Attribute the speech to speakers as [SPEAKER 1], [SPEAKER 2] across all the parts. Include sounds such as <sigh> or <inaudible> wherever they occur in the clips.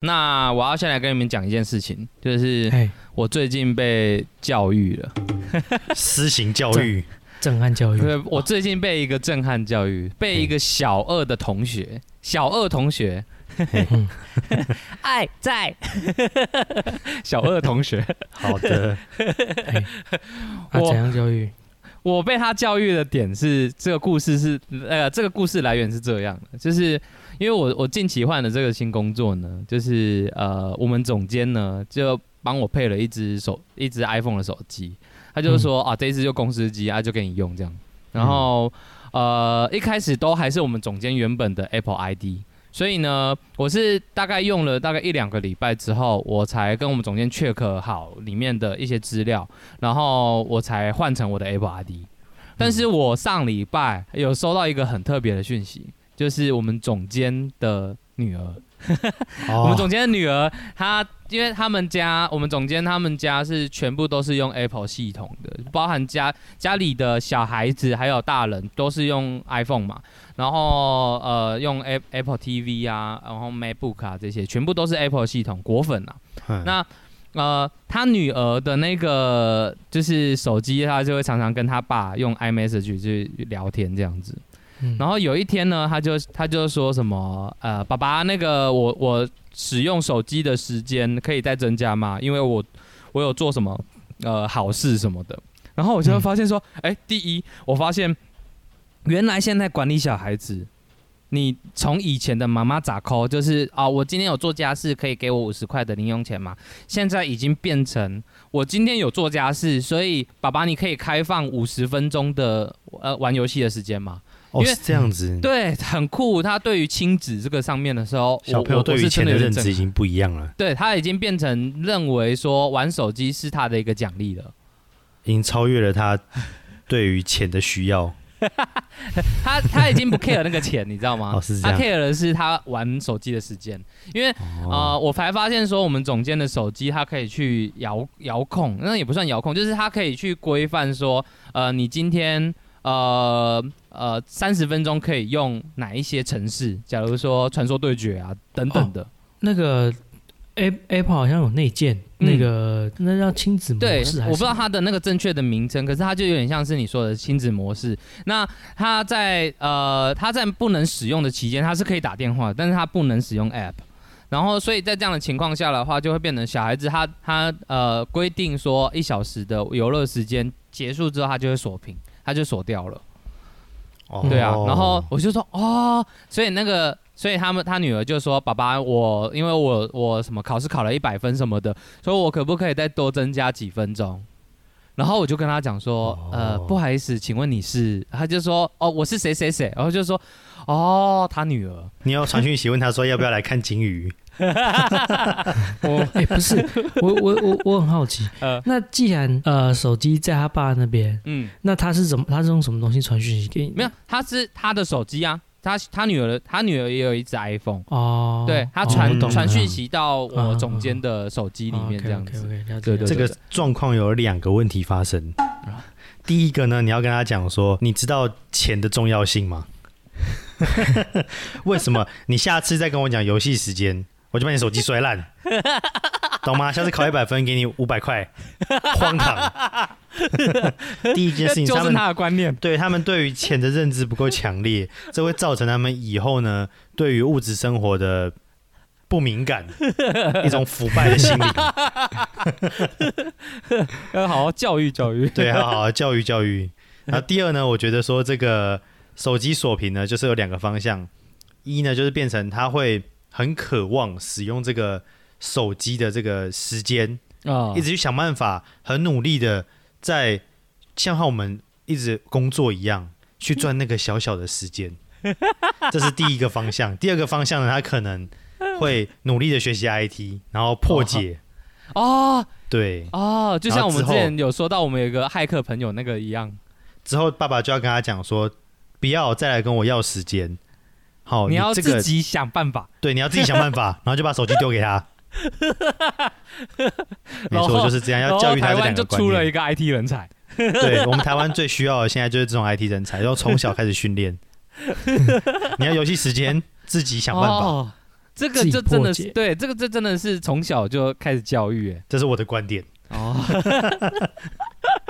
[SPEAKER 1] 那我要先来跟你们讲一件事情，就是
[SPEAKER 2] 哎，
[SPEAKER 1] 我最近被教育了，
[SPEAKER 3] 私刑教育，
[SPEAKER 2] 震撼教育，
[SPEAKER 1] 对，我最近被一个震撼教育，被一个小二的同学，小二同学，
[SPEAKER 2] 嗯
[SPEAKER 1] 爱 <laughs> 在，<laughs> 小二同学，
[SPEAKER 3] 好的，
[SPEAKER 2] 啊，
[SPEAKER 1] 我
[SPEAKER 2] 怎样教育？
[SPEAKER 1] 我被他教育的点是，这个故事是，呃，这个故事来源是这样的，就是因为我我近期换的这个新工作呢，就是呃，我们总监呢就帮我配了一只手一只 iPhone 的手机，他就是说、啊，这一只就公司机啊，就给你用这样，然后、呃，一开始都还是我们总监原本的 Apple ID。所以呢，我是大概用了大概一两个礼拜之后，我才跟我们总监 check 好里面的一些资料，然后我才换成我的 Apple ID。但是我上礼拜有收到一个很特别的讯息，就是我们总监的女儿，
[SPEAKER 3] 哦 <laughs>
[SPEAKER 1] 我们总监的女儿，她因为他们家，我们总监他们家是全部都是用 Apple 系统的，包含家家里的小孩子还有大人都是用 iPhone 嘛，然后呃用 A- Apple TV 啊，然后 MacBook 啊这些全部都是 Apple 系统果粉啊。
[SPEAKER 3] 嗯
[SPEAKER 1] 那呃，他女儿的那个就是手机，他就会常常跟他爸用 iMessage 去聊天这样子。
[SPEAKER 2] 嗯
[SPEAKER 1] 然后有一天呢，他就他就说什么呃，爸爸，那个我我使用手机的时间可以再增加吗？因为我我有做什么呃好事什么的。然后我就会发现说，哎、第一，我发现原来现在管理小孩子，你从以前的妈妈咋抠，就是啊，我今天有做家事，可以给我五十块的零用钱吗？现在已经变成我今天有做家事，所以爸爸你可以开放五十分钟的呃玩游戏的时间吗？
[SPEAKER 3] 哦
[SPEAKER 1] 因为
[SPEAKER 3] 是这样子，
[SPEAKER 1] 对，很酷。他对于亲子这个上面的时候，
[SPEAKER 3] 小朋友
[SPEAKER 1] 我
[SPEAKER 3] 对于钱的认知已。经不一样了，
[SPEAKER 1] 对他已经变成认为说玩手机是他的一个奖励了。
[SPEAKER 3] 已经超越了他 <laughs> 对于钱的需要。<laughs>
[SPEAKER 1] 他他已经不 care 那个钱，你知道吗？他 care 的是他玩手机的时间，因为
[SPEAKER 3] 哦，
[SPEAKER 1] 呃，我才发现说，我们总监的手机它可以去遥遥控，那也不算遥控，就是它可以去规范说，呃，你今天呃呃三十分钟可以用哪一些城市，假如说传说对决啊等等的。
[SPEAKER 2] 那个 A Apple 好像有内建，
[SPEAKER 1] 嗯
[SPEAKER 2] 那个那叫亲子模式，
[SPEAKER 1] 我不知道它的那个正确的名称，可是它就有点像是你说的亲子模式。那它在呃它在不能使用的期间，它是可以打电话，但是它不能使用 App。然后，所以在这样的情况下的话，就会变成小孩子他他呃规定说一小时的游乐时间结束之后，他就会锁屏，他就锁掉了。
[SPEAKER 3] 哦
[SPEAKER 1] 对啊，然后我就说哦，所以那个，所以他们他女儿就说，爸爸，我因为我我什么考试考了一百分什么的，所以我可不可以再多增加几分钟？然后我就跟他讲说，呃，
[SPEAKER 3] 哦
[SPEAKER 1] 不好意思，请问你是？他就说，哦，我是谁谁谁，然后就说，哦，他女儿，
[SPEAKER 3] 你要传讯息问他说要不要来看金鱼？
[SPEAKER 2] 我 <laughs> 哎、不是，我我我我很好奇，
[SPEAKER 1] 呃，
[SPEAKER 2] 那既然呃手机在他爸那边，
[SPEAKER 1] 嗯，
[SPEAKER 2] 那他是怎么他是用什么东西传讯息给你？
[SPEAKER 1] 没有，他是他的手机啊，他他女儿他女儿也有一只 iPhone，
[SPEAKER 2] 哦，
[SPEAKER 1] 对他
[SPEAKER 2] 哦
[SPEAKER 1] 传、传讯息到我
[SPEAKER 2] 嗯
[SPEAKER 1] 总监的手机里面这样子。对对
[SPEAKER 3] 这个状况有两个问题发生。第一个呢，你要跟他讲说，你知道钱的重要性吗？<laughs> 为什么？你下次再跟我讲游戏时间，我就把你手机摔烂，<laughs> 懂吗？下次考一百分，给你五百块，荒唐。<laughs> 第一件事情，
[SPEAKER 1] 就是
[SPEAKER 3] 他们
[SPEAKER 1] 他的观念。
[SPEAKER 3] 对他们对于钱的认知不够强烈，这会造成他们以后呢对于物质生活的不敏感，<laughs> 一种腐败的心理。
[SPEAKER 1] 要好好教育教育。
[SPEAKER 3] 对，要好好教育教育。然后第二呢，我觉得说这个手机锁屏呢，就是有两个方向，一呢就是变成他会很渴望使用这个手机的这个时间，
[SPEAKER 1] 啊
[SPEAKER 3] 一直去想办法，很努力的在像我们一直工作一样，去赚那个小小的时间。<laughs> 这是第一个方向。第二个方向呢，他可能会努力的学习 IT，然后破解。
[SPEAKER 1] 哦
[SPEAKER 3] 对，
[SPEAKER 1] 哦，就像我们之前有说到，我们有一个骇客朋友那个一样，
[SPEAKER 3] 之后爸爸就要跟他讲说，不要再来跟我要时间。好，
[SPEAKER 1] 你要自己想办法。
[SPEAKER 3] 对，你要自己想办法，<laughs> 然后就把手机丢给他。没错，就是这样，要教育他
[SPEAKER 1] 台湾就
[SPEAKER 3] 这两个就。
[SPEAKER 1] 出了一个 IT 人才。
[SPEAKER 3] 对我们台湾最需要的现在就是这种 IT 人才，要从小开始训练。<laughs> 你要游戏时间自己想办法。
[SPEAKER 1] 哦这个这真的是对，这个这真的是从小就开始教育，哎，
[SPEAKER 3] 这是我的观点。
[SPEAKER 1] 哦，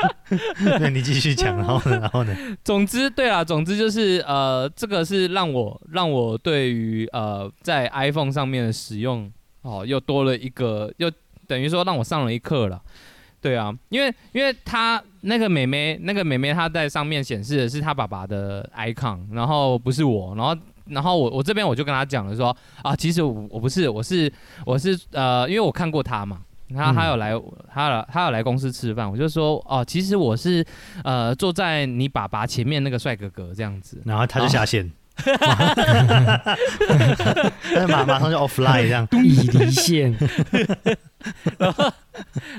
[SPEAKER 1] <laughs>
[SPEAKER 3] 那你继续讲，然后呢？<laughs> 然后呢？
[SPEAKER 1] 总之，对啊，总之就是呃，这个是让我让我对于呃在 iPhone 上面的使用哦，又多了一个，又等于说让我上了一课了。对啊，因为因为他那个妹妹，那个妹妹她在上面显示的是她爸爸的 icon，然后不是我，然后然后我我这边我就跟她讲了说啊，其实我我不是，我是我是呃，因为我看过他嘛。他他有来，他有他有来公司吃饭，我就说哦，其实我是呃坐在你爸爸前面那个帅哥哥这样子，
[SPEAKER 3] 然后他就下线，<laughs> 但是马马上就 offline 这样。<laughs>
[SPEAKER 2] 已离线，<laughs>
[SPEAKER 1] 然后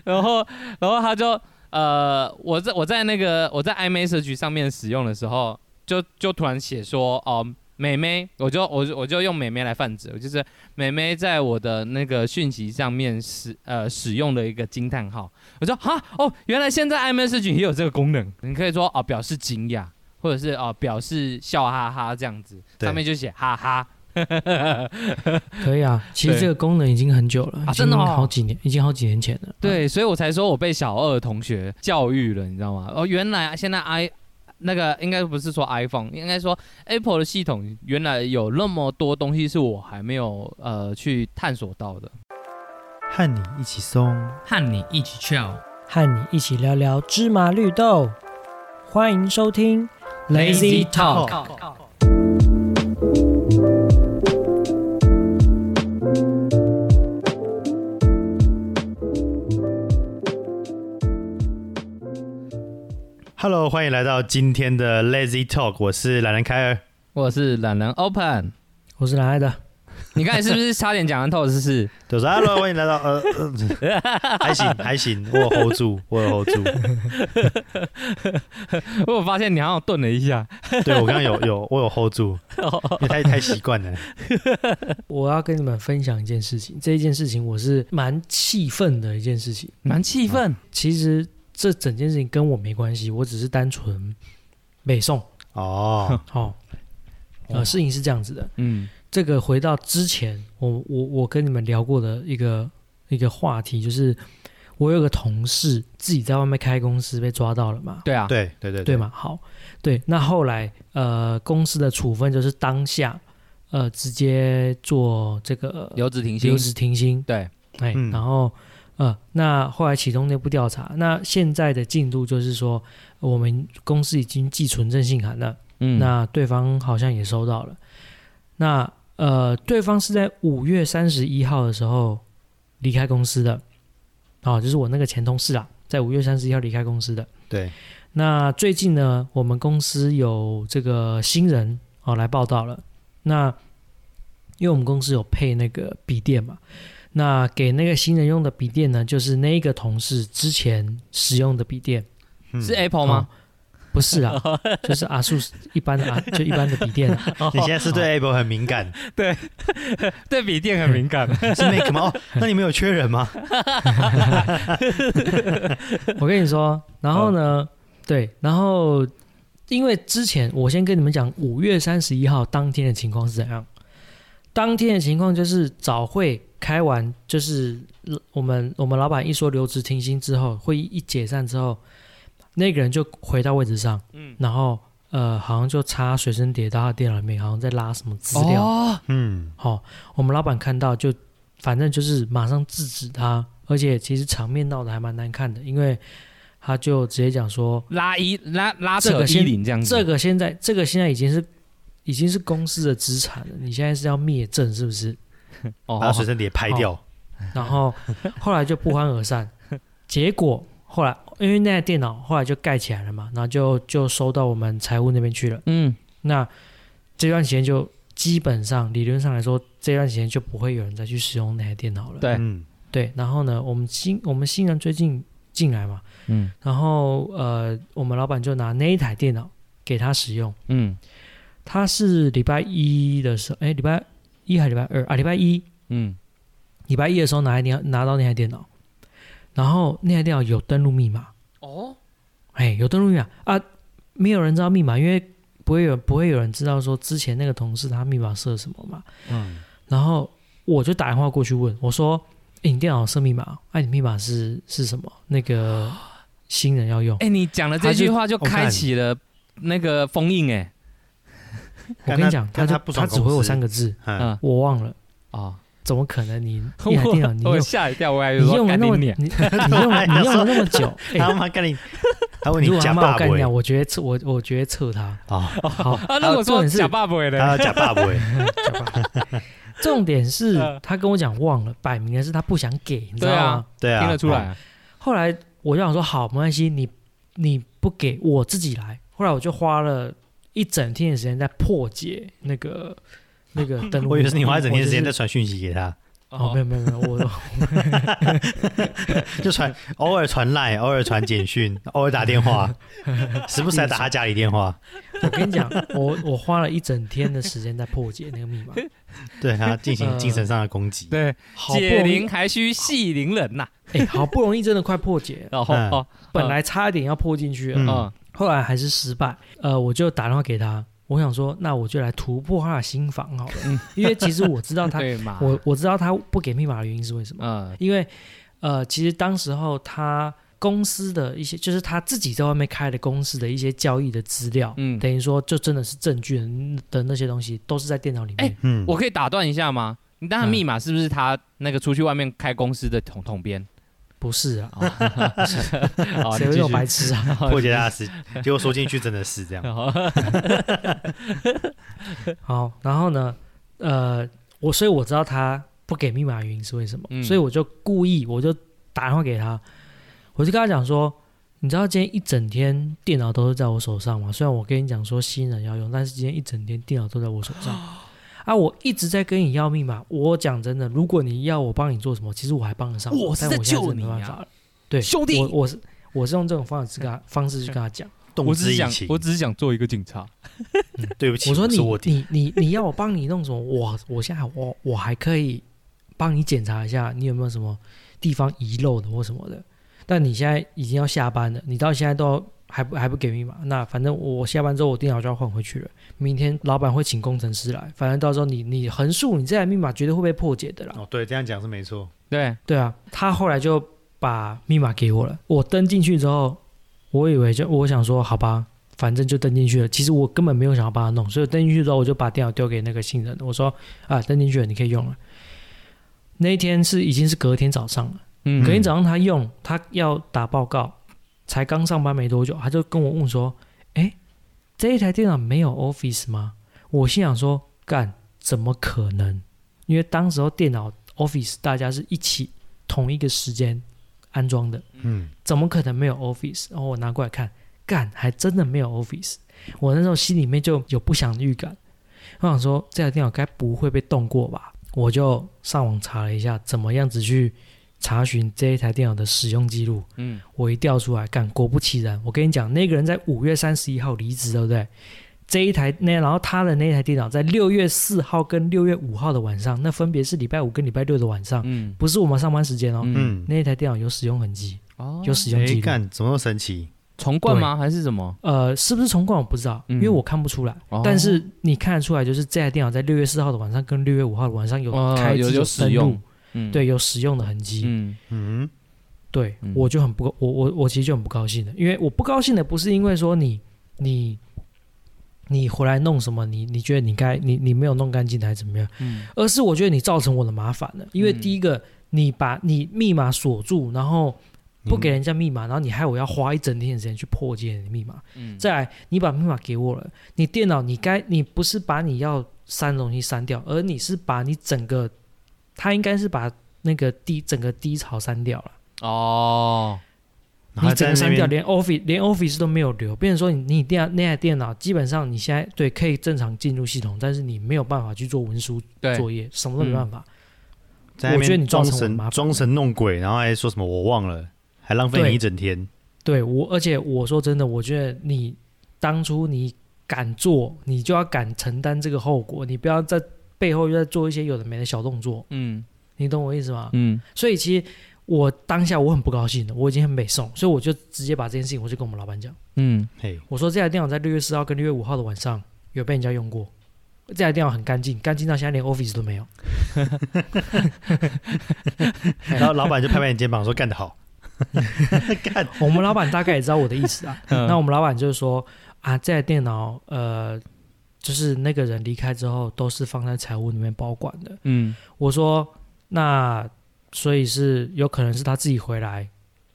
[SPEAKER 1] 然后然后他就呃我在我在那个我在 iMessage 上面使用的时候，就就突然写说哦。美眉，我就我就我就用美眉来泛指，我就是美眉在我的那个讯息上面使呃使用的一个惊叹号，我说哈？哦，原来现在 iMessage 也有这个功能，你可以说哦表示惊讶，或者是哦表示笑哈哈这样子，上面就写哈哈，<laughs>
[SPEAKER 2] 可以啊。其实这个功能已经很久了，
[SPEAKER 1] 啊真的哦。
[SPEAKER 2] 好几年，已经好几年前了。
[SPEAKER 1] 对，所以我才说我被小二同学教育了，你知道吗？哦，原来现在 i 那个应该不是说 iPhone，应该说 Apple 的系统原来有那么多东西是我还没有呃去探索到的。
[SPEAKER 3] 和你一起松，
[SPEAKER 2] 和你一起跳，和你一起聊聊芝麻绿豆。欢迎收听 Lazy Talk。
[SPEAKER 3] Hello，欢迎来到今天的 Lazy Talk，我是懒人凯尔。
[SPEAKER 1] 我是懒人 Open，
[SPEAKER 2] 我是懒爱的？
[SPEAKER 1] 你刚才是不是差点讲完透是不是？
[SPEAKER 3] 对，我说 Hello，欢迎来到呃，呃 <laughs> 还行还行，我有 hold 住，我有 hold 住。
[SPEAKER 1] 我有发现你好像顿了一下。
[SPEAKER 3] 对我刚刚有有我有 hold 住，因为太太习惯了。
[SPEAKER 2] 我要跟你们分享一件事情，这一件事情我是蛮气愤的一件事情。
[SPEAKER 1] 蛮气愤，
[SPEAKER 2] 其实这整件事情跟我没关系，我只是单纯北宋。
[SPEAKER 3] 哦，
[SPEAKER 2] 哦，呃，事情是这样子的。
[SPEAKER 1] 嗯。
[SPEAKER 2] 这个回到之前，我我我跟你们聊过的一个一个话题，就是我有个同事自己在外面开公司被抓到了嘛，
[SPEAKER 1] 对啊，
[SPEAKER 3] 对对对
[SPEAKER 2] 对？嘛？好，对，那后来呃公司的处分就是当下呃直接做这个
[SPEAKER 1] 留职停薪。
[SPEAKER 2] 留，职停薪，
[SPEAKER 1] 对，
[SPEAKER 2] 哎，
[SPEAKER 3] 嗯。
[SPEAKER 2] 然后呃那后来启动内部调查，那现在的进度就是说我们公司已经寄存证信函了。
[SPEAKER 1] 嗯
[SPEAKER 2] 那对方好像也收到了。那呃，对方是在五月三十一号的时候离开公司的，哦，就是我那个前同事啊，在五月三十一号离开公司的。
[SPEAKER 3] 对，
[SPEAKER 2] 那最近呢，我们公司有这个新人哦来报道了。那因为我们公司有配那个笔电嘛，那给那个新人用的笔电呢，就是那一个同事之前使用的笔电。
[SPEAKER 3] 嗯
[SPEAKER 1] 是 Apple 吗？
[SPEAKER 2] 不是啊，<laughs> 就是阿树一般的啊，就一般的笔电、啊。
[SPEAKER 3] 你现在是对 Apple 很敏感，
[SPEAKER 1] 对 <laughs> 对笔电很敏感。<laughs>
[SPEAKER 3] 是 Mac 吗？哦，那你们有缺人吗？
[SPEAKER 2] 我跟你说，然后呢，对，然后因为之前我先跟你们讲，五月三十一号当天的情况是怎样？当天的情况就是早会开完，就是呃我们我们老板一说留职停薪之后，会议一解散之后，那个人就回到位置上，
[SPEAKER 1] 嗯，
[SPEAKER 2] 然后呃，好像就插随身碟到他电脑里面，好像在拉什么资料。
[SPEAKER 1] 哦，
[SPEAKER 3] 嗯，
[SPEAKER 2] 好、我们老板看到就反正就是马上制止他，而且其实场面闹得还蛮难看的，因为他就直接讲说，
[SPEAKER 1] 拉一拉拉扯衣
[SPEAKER 2] 这个先
[SPEAKER 1] 领这样子，
[SPEAKER 2] 这个现在这个现在已经是已经是公司的资产了，你现在是要灭证是不是？
[SPEAKER 1] 哦
[SPEAKER 3] 把随身碟拍掉。
[SPEAKER 2] 然后后来就不欢而散，<laughs> 结果后来因为那台电脑后来就盖起来了嘛，然后就就收到我们财务那边去了。
[SPEAKER 1] 嗯
[SPEAKER 2] 那这段时间就基本上理论上来说，这段时间就不会有人再去使用那台电脑了。
[SPEAKER 1] 对
[SPEAKER 3] 嗯，
[SPEAKER 2] 对，然后呢，我们新我们新人最近进来嘛，
[SPEAKER 1] 嗯
[SPEAKER 2] 然后呃，我们老板就拿那一台电脑给他使用。
[SPEAKER 1] 嗯
[SPEAKER 2] 他是礼拜一的时候，哎，礼拜一还是礼拜二啊？礼拜一，
[SPEAKER 1] 嗯
[SPEAKER 2] 礼拜一的时候拿一电拿到那台电脑，然后那台电脑有登录密码，
[SPEAKER 1] 哦
[SPEAKER 2] 哎，有登录密码啊，没有人知道密码，因为不会有不会有人知道说之前那个同事他密码设什么嘛。
[SPEAKER 3] 嗯，
[SPEAKER 2] 然后我就打电话过去问我说：“诶你电脑设密码？哎、你密码是是什么？那个 <gasps> 新人要用。
[SPEAKER 1] 哎、你讲了这句话就开启了那个封印哎、<laughs>
[SPEAKER 2] 我跟你讲，
[SPEAKER 3] 但他
[SPEAKER 2] 就
[SPEAKER 3] 不爽公司
[SPEAKER 2] 他只回我三个字，
[SPEAKER 3] 嗯，
[SPEAKER 1] 嗯
[SPEAKER 2] 我忘了。
[SPEAKER 1] 啊，
[SPEAKER 2] 怎么可能你？<laughs> 一台电脑你用
[SPEAKER 1] 吓一跳，我还
[SPEAKER 2] 你用了那么你
[SPEAKER 1] 你，
[SPEAKER 2] 你用了你用了那么久，<laughs> 哎
[SPEAKER 3] 他妈跟你，他问你假爸不
[SPEAKER 2] 骂我干掉，我觉得测我我觉得测他。
[SPEAKER 3] 啊，
[SPEAKER 2] 好，
[SPEAKER 1] 啊，那我说
[SPEAKER 2] 重点是
[SPEAKER 1] 假爸爸
[SPEAKER 3] 他
[SPEAKER 1] 的，
[SPEAKER 3] 要假爸不会，
[SPEAKER 2] 重点是
[SPEAKER 1] 嗯
[SPEAKER 2] 他跟我讲忘了，摆明的是他不想给，你知道吗？
[SPEAKER 3] 对啊，
[SPEAKER 1] 听得出来，
[SPEAKER 2] 后来我就想说，好，没关系，你你不给我自己来。后来我就花了一整天的时间在破解那个那个 <laughs> 登录。
[SPEAKER 3] 我以为是你花一整天时间在传讯息给他，
[SPEAKER 2] 哦，没有没有没有，我 <laughs>
[SPEAKER 3] 就传偶尔传赖，偶尔传简讯，<laughs> 偶尔打电话，时不时还打他家里电话，
[SPEAKER 2] 我跟你讲，我我花了一整天的时间在破解那个密码，
[SPEAKER 3] 对他进行精神上的攻击。
[SPEAKER 1] 对，
[SPEAKER 2] 好
[SPEAKER 1] 解铃，还须系铃人呐，
[SPEAKER 2] 哎，好不容易真的快破解
[SPEAKER 1] 然后哦，
[SPEAKER 2] 本来差一点要破进去了，
[SPEAKER 3] 嗯。
[SPEAKER 1] 嗯
[SPEAKER 2] 后来还是失败。呃，我就打电话给他，我想说，那我就来突破他的心房好了，因为其实我知道他，<laughs> 我我知道他不给密码的原因是为什么，
[SPEAKER 1] 嗯
[SPEAKER 2] 因为呃，其实当时候他公司的一些，就是他自己在外面开的公司的一些交易的资料，
[SPEAKER 1] 嗯，
[SPEAKER 2] 等于说就真的是证据的那些东西，都是在电脑里面。
[SPEAKER 1] 哎
[SPEAKER 3] 嗯，
[SPEAKER 1] 我可以打断一下吗？你当然密码是不是他那个出去外面开公司的统统编？<laughs>
[SPEAKER 2] 不是啊，
[SPEAKER 1] 哦
[SPEAKER 2] 谁会那么白痴啊？<laughs>
[SPEAKER 3] 破解他的事，结果说进去真的是这样。<laughs>
[SPEAKER 2] 好，然后呢，呃，我所以我知道他不给密码的原因是为什么，
[SPEAKER 1] 嗯
[SPEAKER 2] 所以我就故意我就打电话给他，我就跟他讲说，你知道今天一整天电脑都是在我手上吗？虽然我跟你讲说新人要用，但是今天一整天电脑都在我手上。<gasps> 啊！我一直在跟你要密码。我讲真的，如果你要我帮你做什么，其实我还帮得上。
[SPEAKER 1] 我是在
[SPEAKER 2] 但我现在
[SPEAKER 1] 救你啊
[SPEAKER 2] 真没办法了。对，
[SPEAKER 1] 兄弟
[SPEAKER 2] 我我是我是用这种方式跟他方式去跟他讲。<laughs>
[SPEAKER 3] 动
[SPEAKER 1] 我只是想
[SPEAKER 3] 之以情，，
[SPEAKER 1] 我只是想做一个警察。<laughs>
[SPEAKER 3] 对不起，
[SPEAKER 2] 我说你
[SPEAKER 3] 我
[SPEAKER 2] 你你你要我帮你弄什么？我我现在我我还可以帮你检查一下，你有没有什么地方遗漏的或什么的。但你现在已经要下班了，你到现在都还不还不给密码，那反正我下班之后我电脑就要换回去了。明天老板会请工程师来，反正到时候你你横竖你这台密码绝对会被破解的啦。
[SPEAKER 3] 哦，对，这样讲是没错。
[SPEAKER 1] 对，
[SPEAKER 2] 对啊，他后来就把密码给我了。我登进去之后，我以为就我想说，好吧，反正就登进去了。其实我根本没有想要帮他弄，所以登进去之后，我就把电脑丢给那个新人，我说啊，登进去了，你可以用了。那一天是已经是隔天早上了，
[SPEAKER 1] 嗯
[SPEAKER 2] 隔天早上他用，他要打报告，才刚上班没多久，他就跟我问说：“哎，这一台电脑没有 Office 吗？”我心想说：“干，怎么可能？因为当时候电脑 Office 大家是一起同一个时间安装的，
[SPEAKER 3] 嗯，
[SPEAKER 2] 怎么可能没有 Office？” 然后我拿过来看，干，还真的没有 Office。我那时候心里面就有不祥的预感，我想说这台电脑该不会被动过吧？我就上网查了一下，怎么样子去查询这一台电脑的使用记录。
[SPEAKER 1] 嗯，
[SPEAKER 2] 我一调出来，干，果不其然，我跟你讲，那个人在五月三十一号离职，对不对？这一台那，然后他的那台电脑在六月四号跟六月五号的晚上，那分别是礼拜五跟礼拜六的晚上，
[SPEAKER 1] 嗯
[SPEAKER 2] 不是我们上班时间哦。
[SPEAKER 1] 嗯，
[SPEAKER 3] 嗯，
[SPEAKER 2] 那一台电脑有使用痕迹，
[SPEAKER 1] 哦
[SPEAKER 2] 有使用记
[SPEAKER 3] 哎，
[SPEAKER 2] 录。
[SPEAKER 3] 干，怎么神奇？
[SPEAKER 1] 重灌吗？还是什么？
[SPEAKER 2] 呃，是不是重灌我不知道，
[SPEAKER 1] 嗯
[SPEAKER 2] 因为我看不出来。
[SPEAKER 1] 哦
[SPEAKER 2] 但是你看得出来，就是这台电脑在六月四号的晚上跟六月五号的晚上有
[SPEAKER 1] 哦
[SPEAKER 2] 开机
[SPEAKER 1] 有有使用，嗯，
[SPEAKER 2] 对，有使用的痕迹。
[SPEAKER 1] 嗯。
[SPEAKER 3] 嗯，
[SPEAKER 2] 对，
[SPEAKER 1] 嗯。
[SPEAKER 2] 我就很不，我我我其实就很不高兴的，因为我不高兴的不是因为说你你你回来弄什么，你你觉得你该你你没有弄干净还是怎么样，
[SPEAKER 1] 嗯。
[SPEAKER 2] 而是我觉得你造成我的麻烦了，因为
[SPEAKER 1] 嗯。
[SPEAKER 2] 第一个你把你密码锁住，然后不给
[SPEAKER 3] 嗯
[SPEAKER 2] 人家密码，然后你害我要花一整天的时间去破解你的密码，
[SPEAKER 1] 嗯，
[SPEAKER 2] 再来你把密码给我了，你电脑你该你不是把你要删的东西删掉，而你是把你整个，他应该是把那个低整个低潮删掉了。
[SPEAKER 1] 哦，
[SPEAKER 2] 你整个删掉，连 Office 连 Office 都没有留，变成说你你电那台电脑基本上你现在对可以正常进入系统，但是你没有办法去做文书，作业，什么都没办法。
[SPEAKER 3] 在
[SPEAKER 2] 我觉得你
[SPEAKER 3] 装
[SPEAKER 2] 造成我麻烦
[SPEAKER 3] 神装神弄鬼，然后还说什么我忘了，还浪费你一整天。
[SPEAKER 2] 对我，而且我说真的，我觉得你当初你敢做，你就要敢承担这个后果，你不要在背后又在做一些有的没的小动作，
[SPEAKER 1] 嗯
[SPEAKER 2] 你懂我意思吗？
[SPEAKER 1] 嗯
[SPEAKER 2] 所以其实我当下我很不高兴的，我已经很北宋，所以我就直接把这件事情我就跟我们老板讲，
[SPEAKER 1] 嗯，
[SPEAKER 3] 嘿，
[SPEAKER 2] 我说这台电脑在六月四号跟六月五号的晚上有被人家用过。这台电脑很干净，干净到现在连 Office 都没有。<laughs>
[SPEAKER 3] 然后老板就拍拍你肩膀说干得好，<laughs> 干
[SPEAKER 2] 我们老板大概也知道我的意思啊。
[SPEAKER 1] 嗯
[SPEAKER 2] 那我们老板就是说啊，这台电脑呃，就是那个人离开之后都是放在财务里面保管的。
[SPEAKER 1] 嗯
[SPEAKER 2] 我说那所以是有可能是他自己回来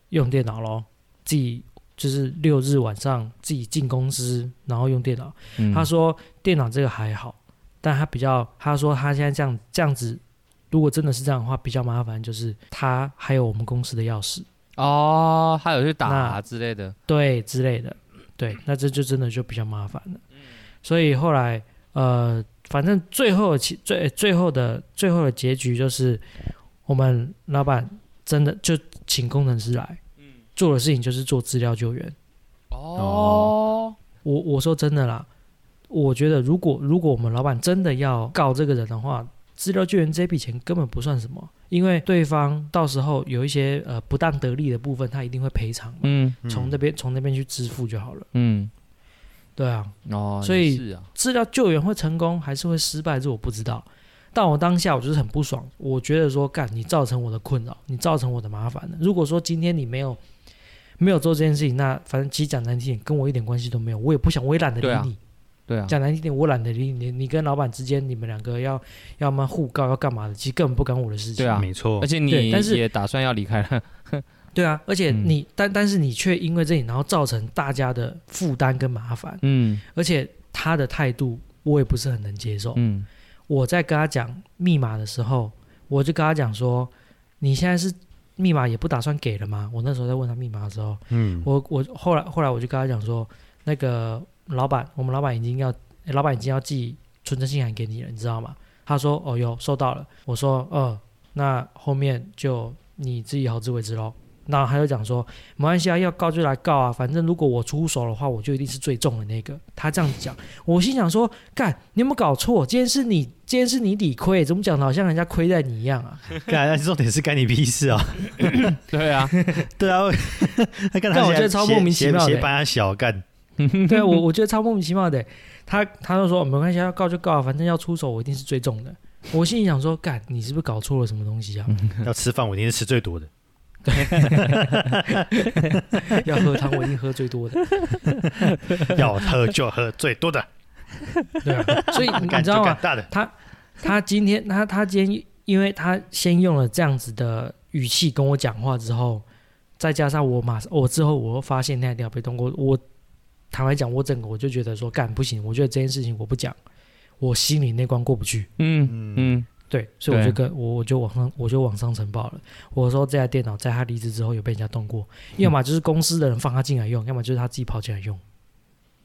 [SPEAKER 2] 用电脑咯，自己就是六日晚上自己进公司然后用电脑。
[SPEAKER 1] 嗯，
[SPEAKER 2] 他说电脑这个还好，但他比较他说他现在这样这样子，如果真的是这样的话，比较麻烦就是他还有我们公司的钥匙，
[SPEAKER 1] 哦，他有去打、
[SPEAKER 2] 那
[SPEAKER 1] 之类的，
[SPEAKER 2] 对之类的，对，那这就真的就比较麻烦了。所以后来呃，反正最后最最后的最后的结局就是，我们老板真的就请工程师来，做的事情就是做资料救援。
[SPEAKER 1] 哦，
[SPEAKER 2] 我我说真的啦，我觉得如果如果我们老板真的要告这个人的话，资料救援这笔钱根本不算什么，因为对方到时候有一些呃不当得利的部分，他一定会赔偿嘛，
[SPEAKER 1] 嗯。
[SPEAKER 2] 从那边从那边去支付就好了。
[SPEAKER 1] 嗯，
[SPEAKER 2] 对啊，
[SPEAKER 1] 哦，
[SPEAKER 2] 所以
[SPEAKER 1] 也是啊，
[SPEAKER 2] 资料救援会成功还是会失败，这我不知道。但我当下我就是很不爽，我觉得说干你造成我的困扰，你造成我的麻烦了。如果说今天你没有没有做这件事情，那反正其实讲难听点，跟我一点关系都没有，我也不想，我也懒得
[SPEAKER 1] 对啊
[SPEAKER 2] 理你。
[SPEAKER 1] 对啊，
[SPEAKER 2] 讲难听点，我懒得理你。你跟老板之间，你们两个要要么互告要干嘛的，其实根本不干我的事情。
[SPEAKER 1] 对啊
[SPEAKER 3] 没错
[SPEAKER 1] 而，且你
[SPEAKER 2] 对但是
[SPEAKER 1] 也打算要离开了，
[SPEAKER 2] 对啊，而且
[SPEAKER 1] 嗯
[SPEAKER 2] 你、但但是你却因为这里，然后造成大家的负担跟麻烦，
[SPEAKER 1] 嗯
[SPEAKER 2] 而且他的态度我也不是很能接受。
[SPEAKER 1] 嗯
[SPEAKER 2] 我在跟他讲密码的时候，我就跟他讲说，你现在是密码也不打算给了吗？我那时候在问他密码的时候，
[SPEAKER 3] 嗯，
[SPEAKER 2] 我我后来后来我就跟他讲说，那个老板，我们老板已经要，老板已经要寄存真信函给你了，你知道吗？他说哦有收到了，我说呃，那后面就你自己好自为之喽。那他就讲说没关系啊，要告就来告啊，反正如果我出手的话，我就一定是最重的那个。他这样子讲，我心想说，干，你有没有搞错？今天是你，今天是你理亏，怎么讲的好像人家亏在你一样啊？
[SPEAKER 3] 干，那重点是干你屁事啊！
[SPEAKER 1] 对啊，<laughs>
[SPEAKER 3] 对啊，他干他
[SPEAKER 2] 干我觉得超莫名其妙的
[SPEAKER 3] 斜班他小干，
[SPEAKER 2] 对啊，我我觉得超莫名其妙的。他他就说哦没关系，要告就告啊，反正要出手我一定是最重的。我心里想说，干，你是不是搞错了什么东西啊？<laughs>
[SPEAKER 3] 要吃饭我一定是吃最多的。<laughs>
[SPEAKER 2] 要喝汤我一定喝最多的，<laughs>
[SPEAKER 3] 要喝就喝最多的，
[SPEAKER 2] 对啊。所以你 <laughs> 知道吗？
[SPEAKER 3] 大的。
[SPEAKER 2] 他他今天他他今天，因为他先用了这样子的语气跟我讲话之后，再加上我马上我之后我又发现那台电脑被动过，我坦白讲，我整个我就觉得说干不行，我觉得这件事情我不讲，我心里那关过不去。
[SPEAKER 1] 嗯
[SPEAKER 3] 嗯
[SPEAKER 1] 嗯
[SPEAKER 2] 对，所以我就跟我我就网上我就网上呈报了。我说这台电脑在他离职之后有被人家动过，要么就是公司的人放他进来用，要么就是他自己跑进来用。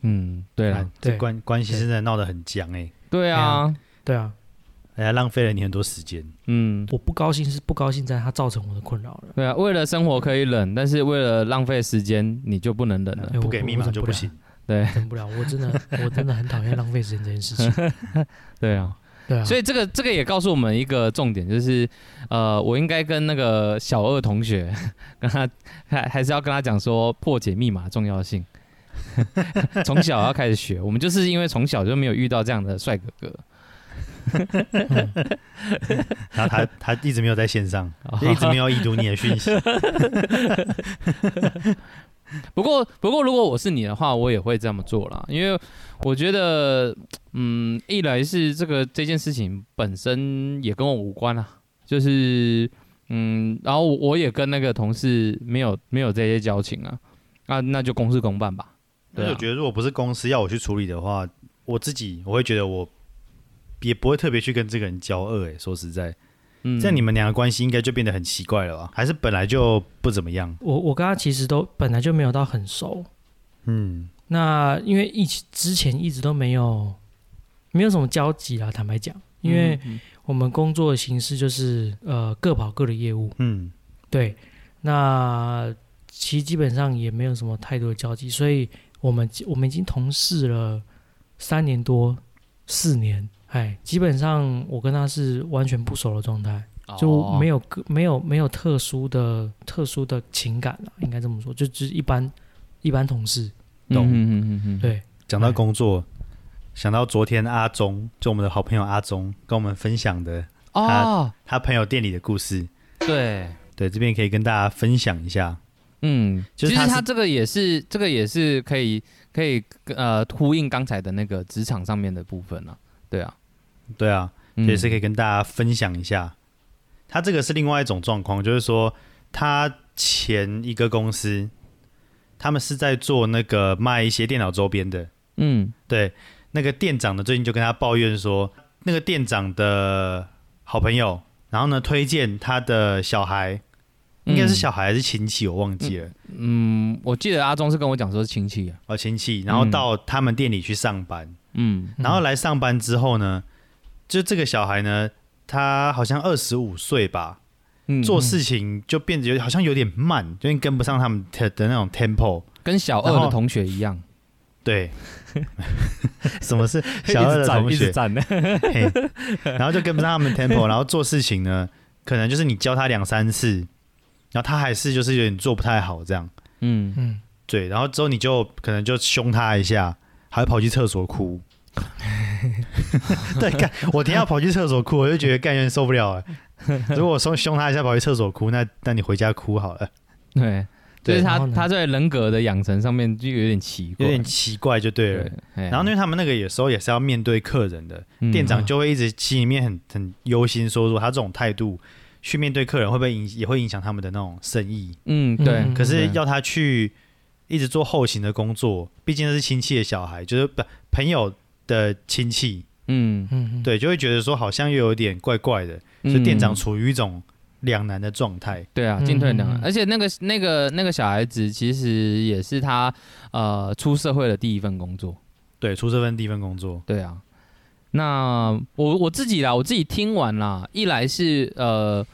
[SPEAKER 1] 嗯，对
[SPEAKER 3] 啊
[SPEAKER 1] 了，，
[SPEAKER 3] 这关关系现在闹得很僵哎，
[SPEAKER 1] 对啊，
[SPEAKER 2] 对啊，
[SPEAKER 3] 哎呀，浪费了你很多时间。
[SPEAKER 1] 嗯。
[SPEAKER 2] 我不高兴是不高兴在他造成我的困扰了。
[SPEAKER 1] 对啊，为了生活可以忍，但是为了浪费时间，你就不能忍了。
[SPEAKER 3] 不给密码就不行。
[SPEAKER 1] 对
[SPEAKER 2] 忍不了，我真的我真的很讨厌浪费时间这件事情。<laughs>
[SPEAKER 1] 对啊，
[SPEAKER 2] 对啊，
[SPEAKER 1] 所以这个这个也告诉我们一个重点，就是呃，我应该跟那个小二同学，<laughs> 跟他还还是要跟他讲说破解密码的重要性。<laughs> 从小要开始学，我们就是因为从小就没有遇到这样的帅哥哥。<laughs>
[SPEAKER 3] 然后他他一直没有在线上，一直没有已读你的讯息。<laughs>
[SPEAKER 1] 不过，不过，如果我是你的话，我也会这么做啦，因为我觉得，嗯，一来是这个这件事情本身也跟我无关啊，就是，嗯，然后我也跟那个同事没有没有这些交情啊，啊，那就公事公办吧。对啊
[SPEAKER 3] 但是我觉得，如果不是公司要我去处理的话，我自己我会觉得我也不会特别去跟这个人交恶。哎，说实在，
[SPEAKER 1] 嗯。
[SPEAKER 3] 这样你们两个关系应该就变得很奇怪了吧？还是本来就不怎么样？
[SPEAKER 2] 我我跟他其实都本来就没有到很熟，
[SPEAKER 3] 嗯，
[SPEAKER 2] 那因为一起之前一直都没有没有什么交集啦，坦白讲，因为
[SPEAKER 1] 嗯。
[SPEAKER 2] 我们工作的形式就是呃各跑各的业务，
[SPEAKER 3] 嗯，
[SPEAKER 2] 对，那其实基本上也没有什么太多的交集，所以我们我们已经同事了三年多四年，哎，基本上我跟他是完全不熟的状态，就没
[SPEAKER 1] 有
[SPEAKER 2] 有个没有没有特殊的特殊的情感啊，应该这么说，就只是一般一般同事，懂？
[SPEAKER 1] 嗯嗯嗯嗯，
[SPEAKER 2] 对。
[SPEAKER 3] 讲到工作，想到昨天阿忠，就我们的好朋友阿忠跟我们分享的
[SPEAKER 1] 哦，
[SPEAKER 3] 他朋友店里的故事。
[SPEAKER 1] 对，
[SPEAKER 3] 对，这边可以跟大家分享一下。
[SPEAKER 1] 嗯，
[SPEAKER 3] 就是
[SPEAKER 1] 其实他这个也是这个也是可以可以呃呼应刚才的那个职场上面的部分啊，对啊，
[SPEAKER 3] 对啊，
[SPEAKER 1] 嗯。
[SPEAKER 3] 也是可以跟大家分享一下。他这个是另外一种状况，就是说他前一个公司，他们是在做那个卖一些电脑周边的。
[SPEAKER 1] 嗯。
[SPEAKER 3] 对，那个店长呢，最近就跟他抱怨说，那个店长的好朋友，然后呢推荐他的小孩，应该是小孩还是亲戚，我忘记了，
[SPEAKER 1] 嗯，我记得阿忠是跟我讲说是亲戚啊，
[SPEAKER 3] 哦亲戚，然后到他们店里去上班，
[SPEAKER 1] 嗯。
[SPEAKER 3] 然后来上班之后呢，就这个小孩呢，他好像二十五岁吧，
[SPEAKER 1] 嗯，
[SPEAKER 3] 做事情就变得有好像有点慢，有点跟不上他们的的那种 tempo。
[SPEAKER 1] 跟小
[SPEAKER 3] 然后
[SPEAKER 1] 二的同学一样，
[SPEAKER 3] 对，<laughs> 什么是 <laughs> 小二的同学？
[SPEAKER 1] 一直赞的，
[SPEAKER 3] 嘿，然后就跟不上他们 tempo，然后做事情呢，可能就是你教他两三次，然后他还是就是有点做不太好这样。
[SPEAKER 1] 嗯，
[SPEAKER 2] 嗯，
[SPEAKER 3] 对，然后之后你就可能就凶他一下，还跑去厕所哭。<laughs> 对，干我听到跑去厕所哭，我就觉得干有点受不了哎。<laughs> 如果我凶凶他一下跑去厕所哭，那那你回家哭好了，
[SPEAKER 1] 对，就是他他在人格的养成上面就有点奇怪，
[SPEAKER 3] 有点奇怪就对了。
[SPEAKER 1] 对，然
[SPEAKER 3] 然后因为他们那个有时候也是要面对客人的，
[SPEAKER 1] 嗯
[SPEAKER 3] 店长就会一直心里面很很忧心，说如果他这种态度去面对客人，会不会影也会影响他们的那种生意？
[SPEAKER 1] 嗯对
[SPEAKER 2] 嗯，
[SPEAKER 3] 可是要他去一直做后勤的工作，毕竟那是亲戚的小孩，就是不朋友的亲戚，
[SPEAKER 1] 嗯，
[SPEAKER 2] 嗯，
[SPEAKER 3] 对，就会觉得说好像又有点怪怪的，所以店长处于一种两难的状态。
[SPEAKER 1] 对啊，
[SPEAKER 2] 嗯
[SPEAKER 1] 进退两难。而且那个那个那个小孩子其实也是他呃出社会的第一份工作，
[SPEAKER 3] 对，出这份第一份工作，
[SPEAKER 1] 对啊。那我我自己啦，我自己听完啦，一来是呃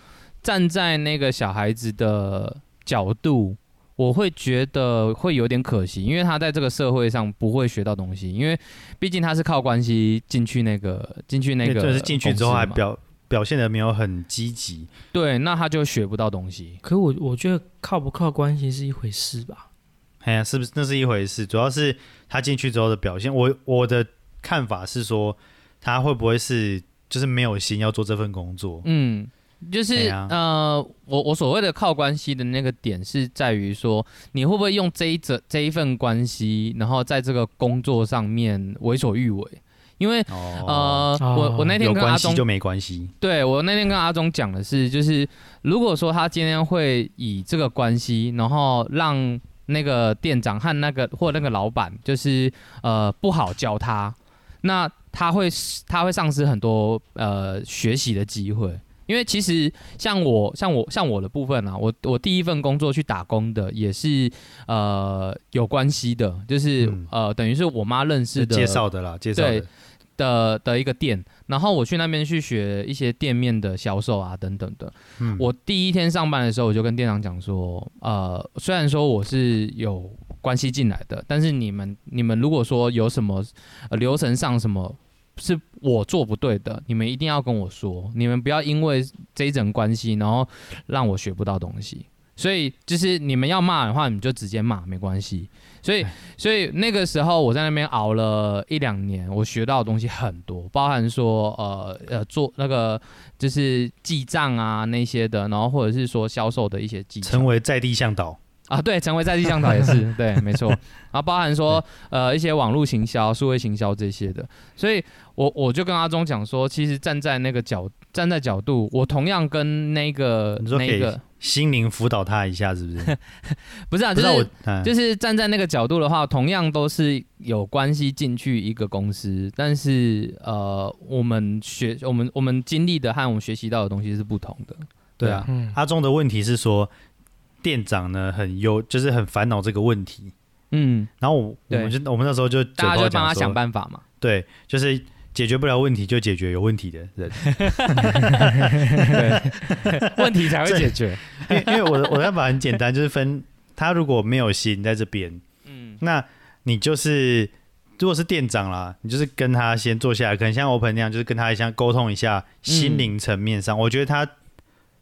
[SPEAKER 1] 站在那个小孩子的角度，我会觉得会有点可惜，因为他在这个社会上不会学到东西，因为毕竟他是靠关系进去那个进去那个，
[SPEAKER 3] 就是进去之后还表表现的没有很积极。
[SPEAKER 1] 对，那他就学不到东西。
[SPEAKER 2] 可我我觉得靠不靠关系是一回事吧。
[SPEAKER 3] 哎呀，是不是那是一回事？主要是他进去之后的表现。我我的看法是说，他会不会是就是没有心要做这份工作？
[SPEAKER 1] 嗯，就是、呃，我我所谓的靠关系的那个点是在于说，你会不会用这一则这一份关系，然后在这个工作上面为所欲为？因为
[SPEAKER 3] 哦，
[SPEAKER 1] 呃，我我那天跟阿忠
[SPEAKER 3] 就没关系。
[SPEAKER 1] 对我那天跟阿忠讲的是，就是如果说他今天会以这个关系，然后让那个店长和那个或那个老板，就是呃不好教他，那他会他会丧失很多呃学习的机会。因为其实像我像我像我的部分啊，我我第一份工作去打工的也是呃有关系的，就是、
[SPEAKER 3] 嗯
[SPEAKER 1] 呃等于是我妈认识的
[SPEAKER 3] 介绍的啦，介绍
[SPEAKER 1] 对
[SPEAKER 3] 的。
[SPEAKER 1] 的的一个店，然后我去那边去学一些店面的销售啊等等的。
[SPEAKER 3] 嗯
[SPEAKER 1] 我第一天上班的时候，我就跟店长讲说，呃，虽然说我是有关系进来的，但是你们你们如果说有什么、呃、流程上什么是我做不对的，你们一定要跟我说，你们不要因为这一层关系，然后让我学不到东西。所以就是你们要骂的话，你们就直接骂，没关系。所以
[SPEAKER 3] 哎，
[SPEAKER 1] 所以那个时候我在那边熬了一两年，我学到的东西很多，包含说呃呃做那个就是记账啊那些的，然后或者是说销售的一些技巧
[SPEAKER 3] 成为在地向导。
[SPEAKER 1] 啊，对，成为在地向导也是 <laughs> 对，没错。然后包含说呃一些网络行销、数位行销这些的，所以我我就跟阿忠讲说，其实站在那个角站在角度，我同样跟那个那个
[SPEAKER 3] 心灵辅导他一下，是不是？<laughs>
[SPEAKER 1] 不是啊，就是，
[SPEAKER 3] 嗯
[SPEAKER 1] 就是站在那个角度的话，同样都是有关系进去一个公司，但是呃，我们学我们我们经历的和我们学习到的东西是不同的。
[SPEAKER 3] 对啊。
[SPEAKER 2] 嗯，
[SPEAKER 3] 阿忠的问题是说，店长呢很忧，就是很烦恼这个问题。
[SPEAKER 1] 嗯，
[SPEAKER 3] 然后我我们就我们那时候就
[SPEAKER 1] 大家就帮他想办法嘛。
[SPEAKER 3] 对，就是解决不了问题就解决有问题的人。<laughs>
[SPEAKER 1] 对，<laughs> 问题才会解决。<laughs>
[SPEAKER 3] 因为因为我的我的办法很简单，就是分他如果没有心在这边，
[SPEAKER 1] 嗯
[SPEAKER 3] 那你就是如果是店长啦，你就是跟他先坐下来，可能像 Open 那样，就是跟他先沟通一下心灵层面上，我觉得他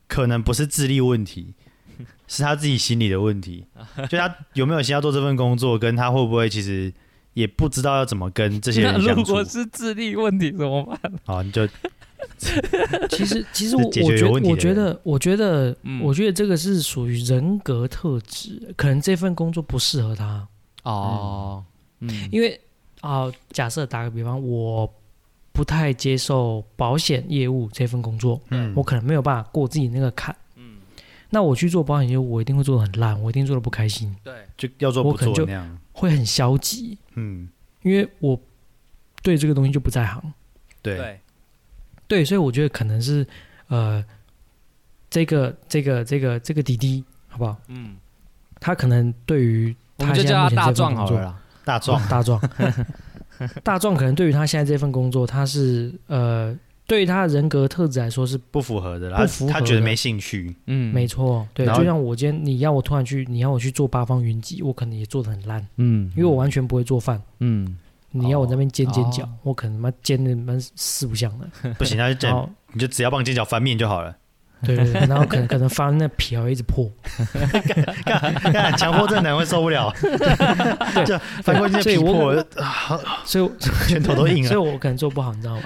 [SPEAKER 3] 可能不是智力问题。<laughs> 是他自己心里的问题，就他有没有心要做这份工作，跟他会不会其实也不知道要怎么跟这些人相处。
[SPEAKER 1] 如果。是智力问题怎么办？
[SPEAKER 3] 好，你就 <laughs>
[SPEAKER 2] 其实其实我觉我觉得我觉得
[SPEAKER 1] 嗯。
[SPEAKER 2] 我觉得这个是属于人格特质，可能这份工作不适合他，
[SPEAKER 1] 哦，嗯，
[SPEAKER 2] 因为啊、假设打个比方，我不太接受保险业务这份工作，
[SPEAKER 3] 嗯。
[SPEAKER 2] 我可能没有办法过自己那个坎。
[SPEAKER 1] 嗯，
[SPEAKER 2] 那我去做保险业务，我一定会做的很烂，我一定做的不开心，
[SPEAKER 1] 对，
[SPEAKER 3] 就要做不
[SPEAKER 2] 我可能就
[SPEAKER 3] 做那样。
[SPEAKER 2] 会很消极，
[SPEAKER 3] 嗯，
[SPEAKER 2] 因为我对这个东西就不在行。
[SPEAKER 3] 对，
[SPEAKER 1] 对，
[SPEAKER 2] 所以我觉得可能是呃，这个这个这个这个滴滴，好不好？
[SPEAKER 1] 嗯，
[SPEAKER 2] 他可能对于
[SPEAKER 1] 我们就
[SPEAKER 2] 现在目前
[SPEAKER 1] 叫他大壮
[SPEAKER 2] 这份工作
[SPEAKER 1] 好了啦。
[SPEAKER 3] 大壮
[SPEAKER 2] 哦大壮，<laughs> 大壮可能对于他现在这份工作，他是呃，对于他的人格特质来说是
[SPEAKER 3] 不符合的啦，
[SPEAKER 2] 不符合
[SPEAKER 3] 他他觉得没兴趣。
[SPEAKER 1] 嗯，
[SPEAKER 2] 没错，对，
[SPEAKER 3] 然后
[SPEAKER 2] 就像我今天你要我突然去，你要我去做八方云集，我可能也做的很烂，
[SPEAKER 1] 嗯，
[SPEAKER 2] 因为我完全不会做饭。
[SPEAKER 1] 嗯，
[SPEAKER 2] 你要我在那边煎煎饺，
[SPEAKER 1] 哦
[SPEAKER 2] 我可能妈煎的蛮四不像的，
[SPEAKER 3] 不行，那就这
[SPEAKER 2] 样，
[SPEAKER 3] 你就只要帮煎饺翻面就好了。
[SPEAKER 2] 对对对，然后可能 <laughs> 可能翻那皮还会一直破，<laughs>
[SPEAKER 3] 看强迫症男会受不了，就翻过去
[SPEAKER 2] 所以我
[SPEAKER 3] 皮破，<laughs>
[SPEAKER 2] 所以我
[SPEAKER 3] 拳头都硬了
[SPEAKER 2] 所以。我可能做不好，你知道吗？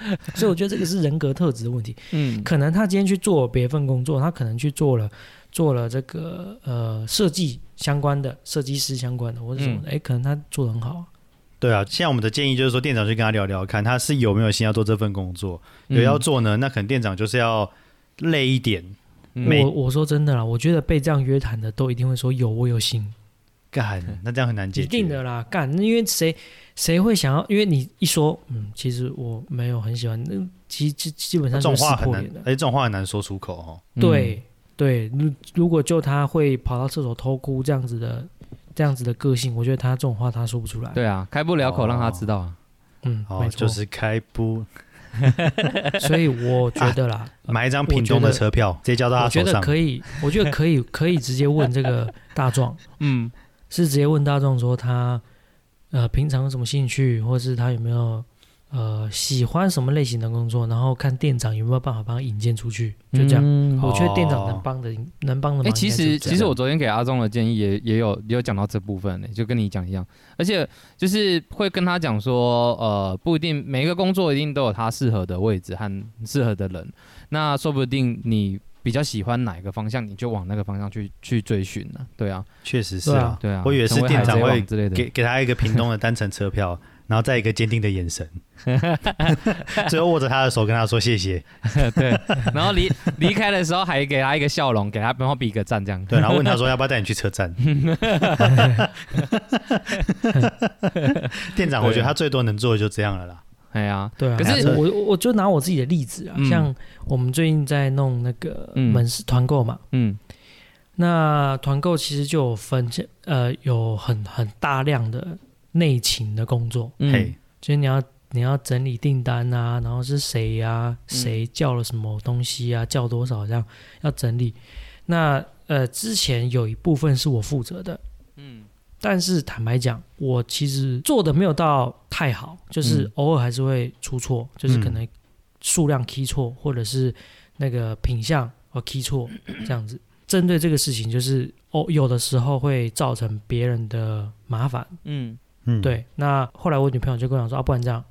[SPEAKER 2] <laughs> 所以我觉得这个是人格特质的问题。
[SPEAKER 1] 嗯，
[SPEAKER 2] 可能他今天去做别份工作，他可能去做了做了这个呃设计相关的设计师相关的或者什么的，哎、可能他做的很好。
[SPEAKER 3] 对啊，现在我们的建议就是说，店长去跟他聊聊看，他是有没有心要做这份工作。有要做呢，那可能店长就是要累一点，
[SPEAKER 1] 嗯
[SPEAKER 2] 我我说真的啦，我觉得被这样约谈的都一定会说有我有心，
[SPEAKER 3] 干，<laughs> 那这样很难解决。
[SPEAKER 2] 一定的啦，干，因为谁谁会想要？因为你一说，嗯，其实我没有很喜欢，那基基基本上这
[SPEAKER 3] 种话很难
[SPEAKER 2] 破脸的，。
[SPEAKER 3] 哎，这种话很难说出口哦。
[SPEAKER 2] 对对，如如果就他会跑到厕所偷哭这样子的这样子的个性，我觉得他这种话他说不出来。，
[SPEAKER 1] 对啊，开不了口让他知道啊。
[SPEAKER 2] 嗯，
[SPEAKER 3] 哦
[SPEAKER 2] 没，错，
[SPEAKER 3] 就是开不 <laughs>
[SPEAKER 2] 所以我觉得啦，<laughs>
[SPEAKER 3] 买一张屏东的车票，直接交到
[SPEAKER 2] 我觉
[SPEAKER 3] 他手上。
[SPEAKER 2] 得可以，我觉得可以，可以直接问这个大壮，
[SPEAKER 1] 嗯
[SPEAKER 2] 是直接问大众说他呃平常有什么兴趣，或是他有没有呃喜欢什么类型的工作，然后看店长有没有办法帮他引荐出去，就这样。
[SPEAKER 1] 样
[SPEAKER 2] 我觉得店长
[SPEAKER 3] 哦
[SPEAKER 2] 能帮的，能帮的
[SPEAKER 1] 哎、其。实其实我昨天给阿忠的建议也也有也有讲到这部分呢、就跟你讲一样，而且就是会跟他讲说，呃，不一定每一个工作一定都有他适合的位置和适合的人，那说不定你比较喜欢哪一个方向，你就往那个方向去去追寻了，对啊，
[SPEAKER 3] 确实是
[SPEAKER 2] 啊。
[SPEAKER 3] 啊，
[SPEAKER 1] 对啊，
[SPEAKER 3] 我以为是店长会
[SPEAKER 1] 之类的，
[SPEAKER 3] 给给他一个屏东的单程车票，<laughs> 然后再一个坚定的眼神，<laughs> 最后握着他的手跟他说谢谢，<laughs>
[SPEAKER 1] 对，然后离离开的时候还给他一个笑容，给他然后比个赞这样，
[SPEAKER 3] 对，然后问他说要不要带你去车站。店长，我觉得他最多能做的就这样了啦。
[SPEAKER 1] 哎呀，
[SPEAKER 2] 对啊，
[SPEAKER 1] 可
[SPEAKER 3] 是
[SPEAKER 2] 我我我就拿我自己的例子啊，
[SPEAKER 1] 嗯。
[SPEAKER 2] 像我们最近在弄那个
[SPEAKER 1] 嗯。
[SPEAKER 2] 门市团购嘛，
[SPEAKER 1] 嗯。
[SPEAKER 2] 那团购其实就有分呃有很很大量的内勤的工作，
[SPEAKER 1] 嗯。
[SPEAKER 3] 嘿，
[SPEAKER 2] 就是你要你要整理订单啊，然后是谁呀、
[SPEAKER 1] 嗯。
[SPEAKER 2] 谁叫了什么东西啊，叫多少这样要整理。那呃之前有一部分是我负责的，
[SPEAKER 1] 嗯
[SPEAKER 2] 但是坦白讲，我其实做的没有到太好，就是
[SPEAKER 1] 嗯。
[SPEAKER 2] 偶尔还是会出错，就是可能数量 key 错，或者是那个品相和 key 错 <coughs> 这样子。针对这个事情，就是哦，有的时候会造成别人的麻烦。
[SPEAKER 1] 嗯。
[SPEAKER 3] 嗯，
[SPEAKER 2] 对，那后来我女朋友就跟我说啊，不然这样，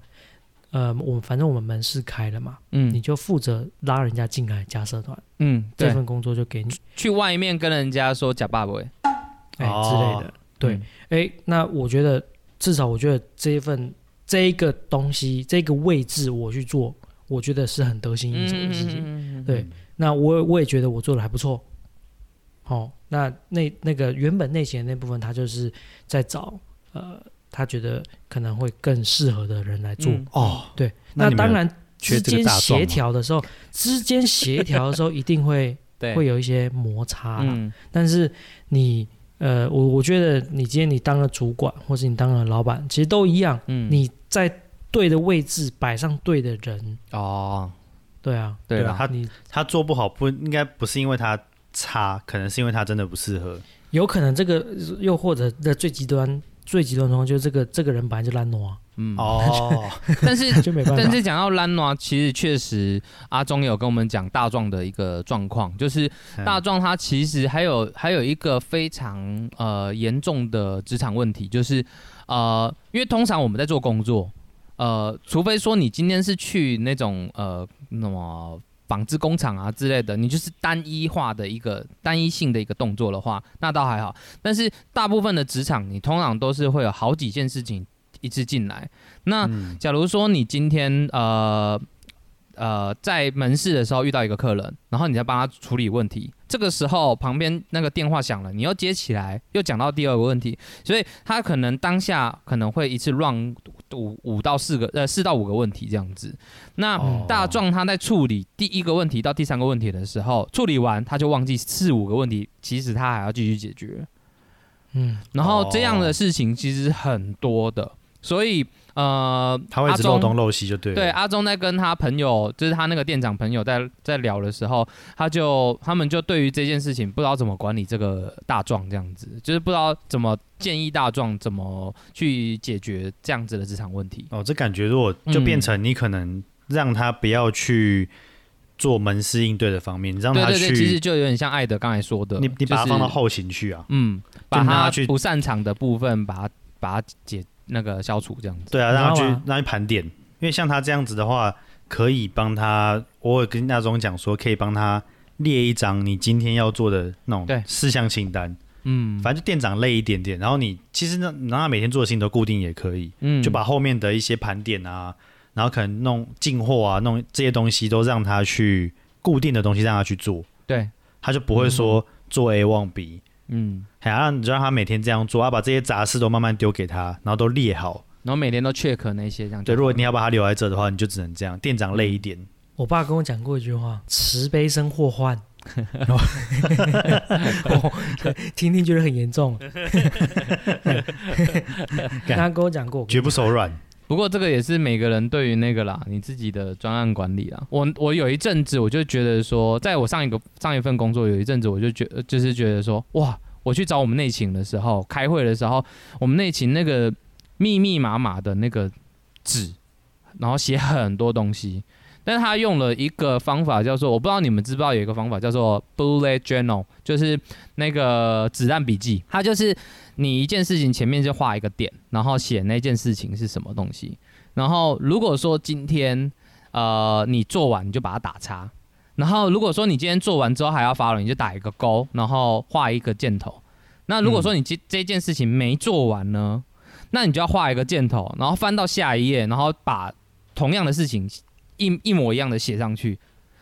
[SPEAKER 2] 呃，我们反正我们门市开了嘛，嗯。你
[SPEAKER 1] 嗯
[SPEAKER 2] 就负责拉人家进来加社团，
[SPEAKER 1] 嗯，
[SPEAKER 2] 这份工作就给你，
[SPEAKER 1] 去外面跟人家说假爸爸，
[SPEAKER 2] 哎、
[SPEAKER 3] 哦
[SPEAKER 2] 之类的。对，哎、那我觉得至少我觉得这一份这一个东西这个位置我去做，我觉得是很得心应手的事情。
[SPEAKER 1] 情
[SPEAKER 2] 对，那我我也觉得我做的还不错。哦，那那那个原本内勤的那部分，他就是在找呃，他觉得可能会更适合的人来做。
[SPEAKER 1] 嗯
[SPEAKER 3] 哦，
[SPEAKER 2] 对，
[SPEAKER 3] 那
[SPEAKER 2] 当然之间协调的时候，之间协调的时候一定会 <laughs>
[SPEAKER 1] 对，
[SPEAKER 2] 会有一些摩擦啦。
[SPEAKER 1] 嗯
[SPEAKER 2] 但是你呃，我我觉得你今天你当了主管，或是你当了老板，其实都一样。
[SPEAKER 1] 嗯
[SPEAKER 2] 你在对的位置摆上对的人，
[SPEAKER 1] 哦，
[SPEAKER 2] 对啊，
[SPEAKER 1] 对
[SPEAKER 3] 啊他
[SPEAKER 2] 你
[SPEAKER 3] 他做不好不应该不是因为他差，可能是因为他真的不适合。
[SPEAKER 2] 有可能这个又或者的最极端最极端的状况就是这个这个人本来就烂挪啊，
[SPEAKER 1] 嗯，
[SPEAKER 3] 哦，<laughs>
[SPEAKER 1] 但是 <laughs>
[SPEAKER 2] 就没办法。
[SPEAKER 1] 但是讲到兰诺，其实确实阿忠有跟我们讲大壮的一个状况，就是
[SPEAKER 3] 嗯
[SPEAKER 1] 大壮他其实还有还有一个非常呃严重的职场问题，就是呃，因为通常我们在做工作，呃，除非说你今天是去那种呃那么纺织工厂啊之类的，你就是单一化的一个单一性的一个动作的话，那倒还好。但是大部分的职场，你通常都是会有好几件事情一次进来。那
[SPEAKER 3] 嗯
[SPEAKER 1] 假如说你今天呃呃在门市的时候遇到一个客人，然后你在帮他处理问题，这个时候旁边那个电话响了，你又接起来，又讲到第二个问题，所以他可能当下可能会一次 run 五五到四个呃四到五个问题这样子。那
[SPEAKER 3] 哦
[SPEAKER 1] 大壮他在处理第一个问题到第三个问题的时候，处理完他就忘记四五个问题，其实他还要继续解决。
[SPEAKER 2] 嗯，
[SPEAKER 1] 然后这样
[SPEAKER 3] 哦
[SPEAKER 1] 的事情其实很多的，所以呃，
[SPEAKER 3] 他会一直漏东漏西就对了。
[SPEAKER 1] 对，阿忠在跟他朋友，就是他那个店长朋友在在聊的时候，他就他们就对于这件事情不知道怎么管理这个大壮这样子，就是不知道怎么建议大壮怎么去解决这样子的职场问题。
[SPEAKER 3] 哦，这感觉如果就变成你可能让他不要去做门市应对的方面，你让他
[SPEAKER 1] 对对对，其实，就有点像艾德刚才说的，
[SPEAKER 3] 你你把它放到后勤去啊。
[SPEAKER 1] 嗯，把他
[SPEAKER 3] 去
[SPEAKER 1] 不擅长的部分，把它把它解那个消除这样子。
[SPEAKER 3] 对啊，让他去让他去盘点，因为像他这样子的话，可以帮他，我有跟那种讲说，可以帮他列一张你今天要做的那
[SPEAKER 1] 对。
[SPEAKER 3] 种事项清单，
[SPEAKER 1] 嗯，
[SPEAKER 3] 反正就店长累一点点，然后你其实呢，你让他每天做的事情都固定也可以，
[SPEAKER 1] 嗯。
[SPEAKER 3] 就把后面的一些盘点啊，然后可能弄进货啊，弄这些东西都让他去固定的东西让他去做，
[SPEAKER 1] 对，
[SPEAKER 3] 他就不会说做 A 忘 B。
[SPEAKER 1] 嗯，
[SPEAKER 3] 还要让你就让他每天这样做，要把这些杂事都慢慢丢给他，然后都列好。
[SPEAKER 1] 然后每天都 check 那些这样就
[SPEAKER 3] 对，如果你要把他留在这的话，你就只能这样。店长累一点，
[SPEAKER 2] 我爸跟我讲过一句话：“慈悲生祸患。<laughs> ”哦 <laughs> 听听觉得很严重。<laughs> 他跟我讲过，
[SPEAKER 3] 绝不手软。
[SPEAKER 1] 不过这个也是每个人对于那个啦，你自己的专案管理啦。我我有一阵子我就觉得说，在我上一个上一份工作有一阵子我就觉就是觉得说，哇，我去找我们内勤的时候，开会的时候，我们内勤那个密密麻麻的那个纸，然后写很多东西。但是他用了一个方法叫做，我不知道你们知不知道有一个方法叫做 bullet journal，就是那个子弹笔记。它就是你一件事情前面就画一个点，然后写那件事情是什么东西。然后如果说今天呃你做完，你就把它打叉。然后如果说你今天做完之后还要发了，你就打一个勾，然后画一个箭头。那如果说你这这件事情没做完呢，那你就要画一个箭头，然后翻到下一页，然后把同样的事情一一模一样的写上去。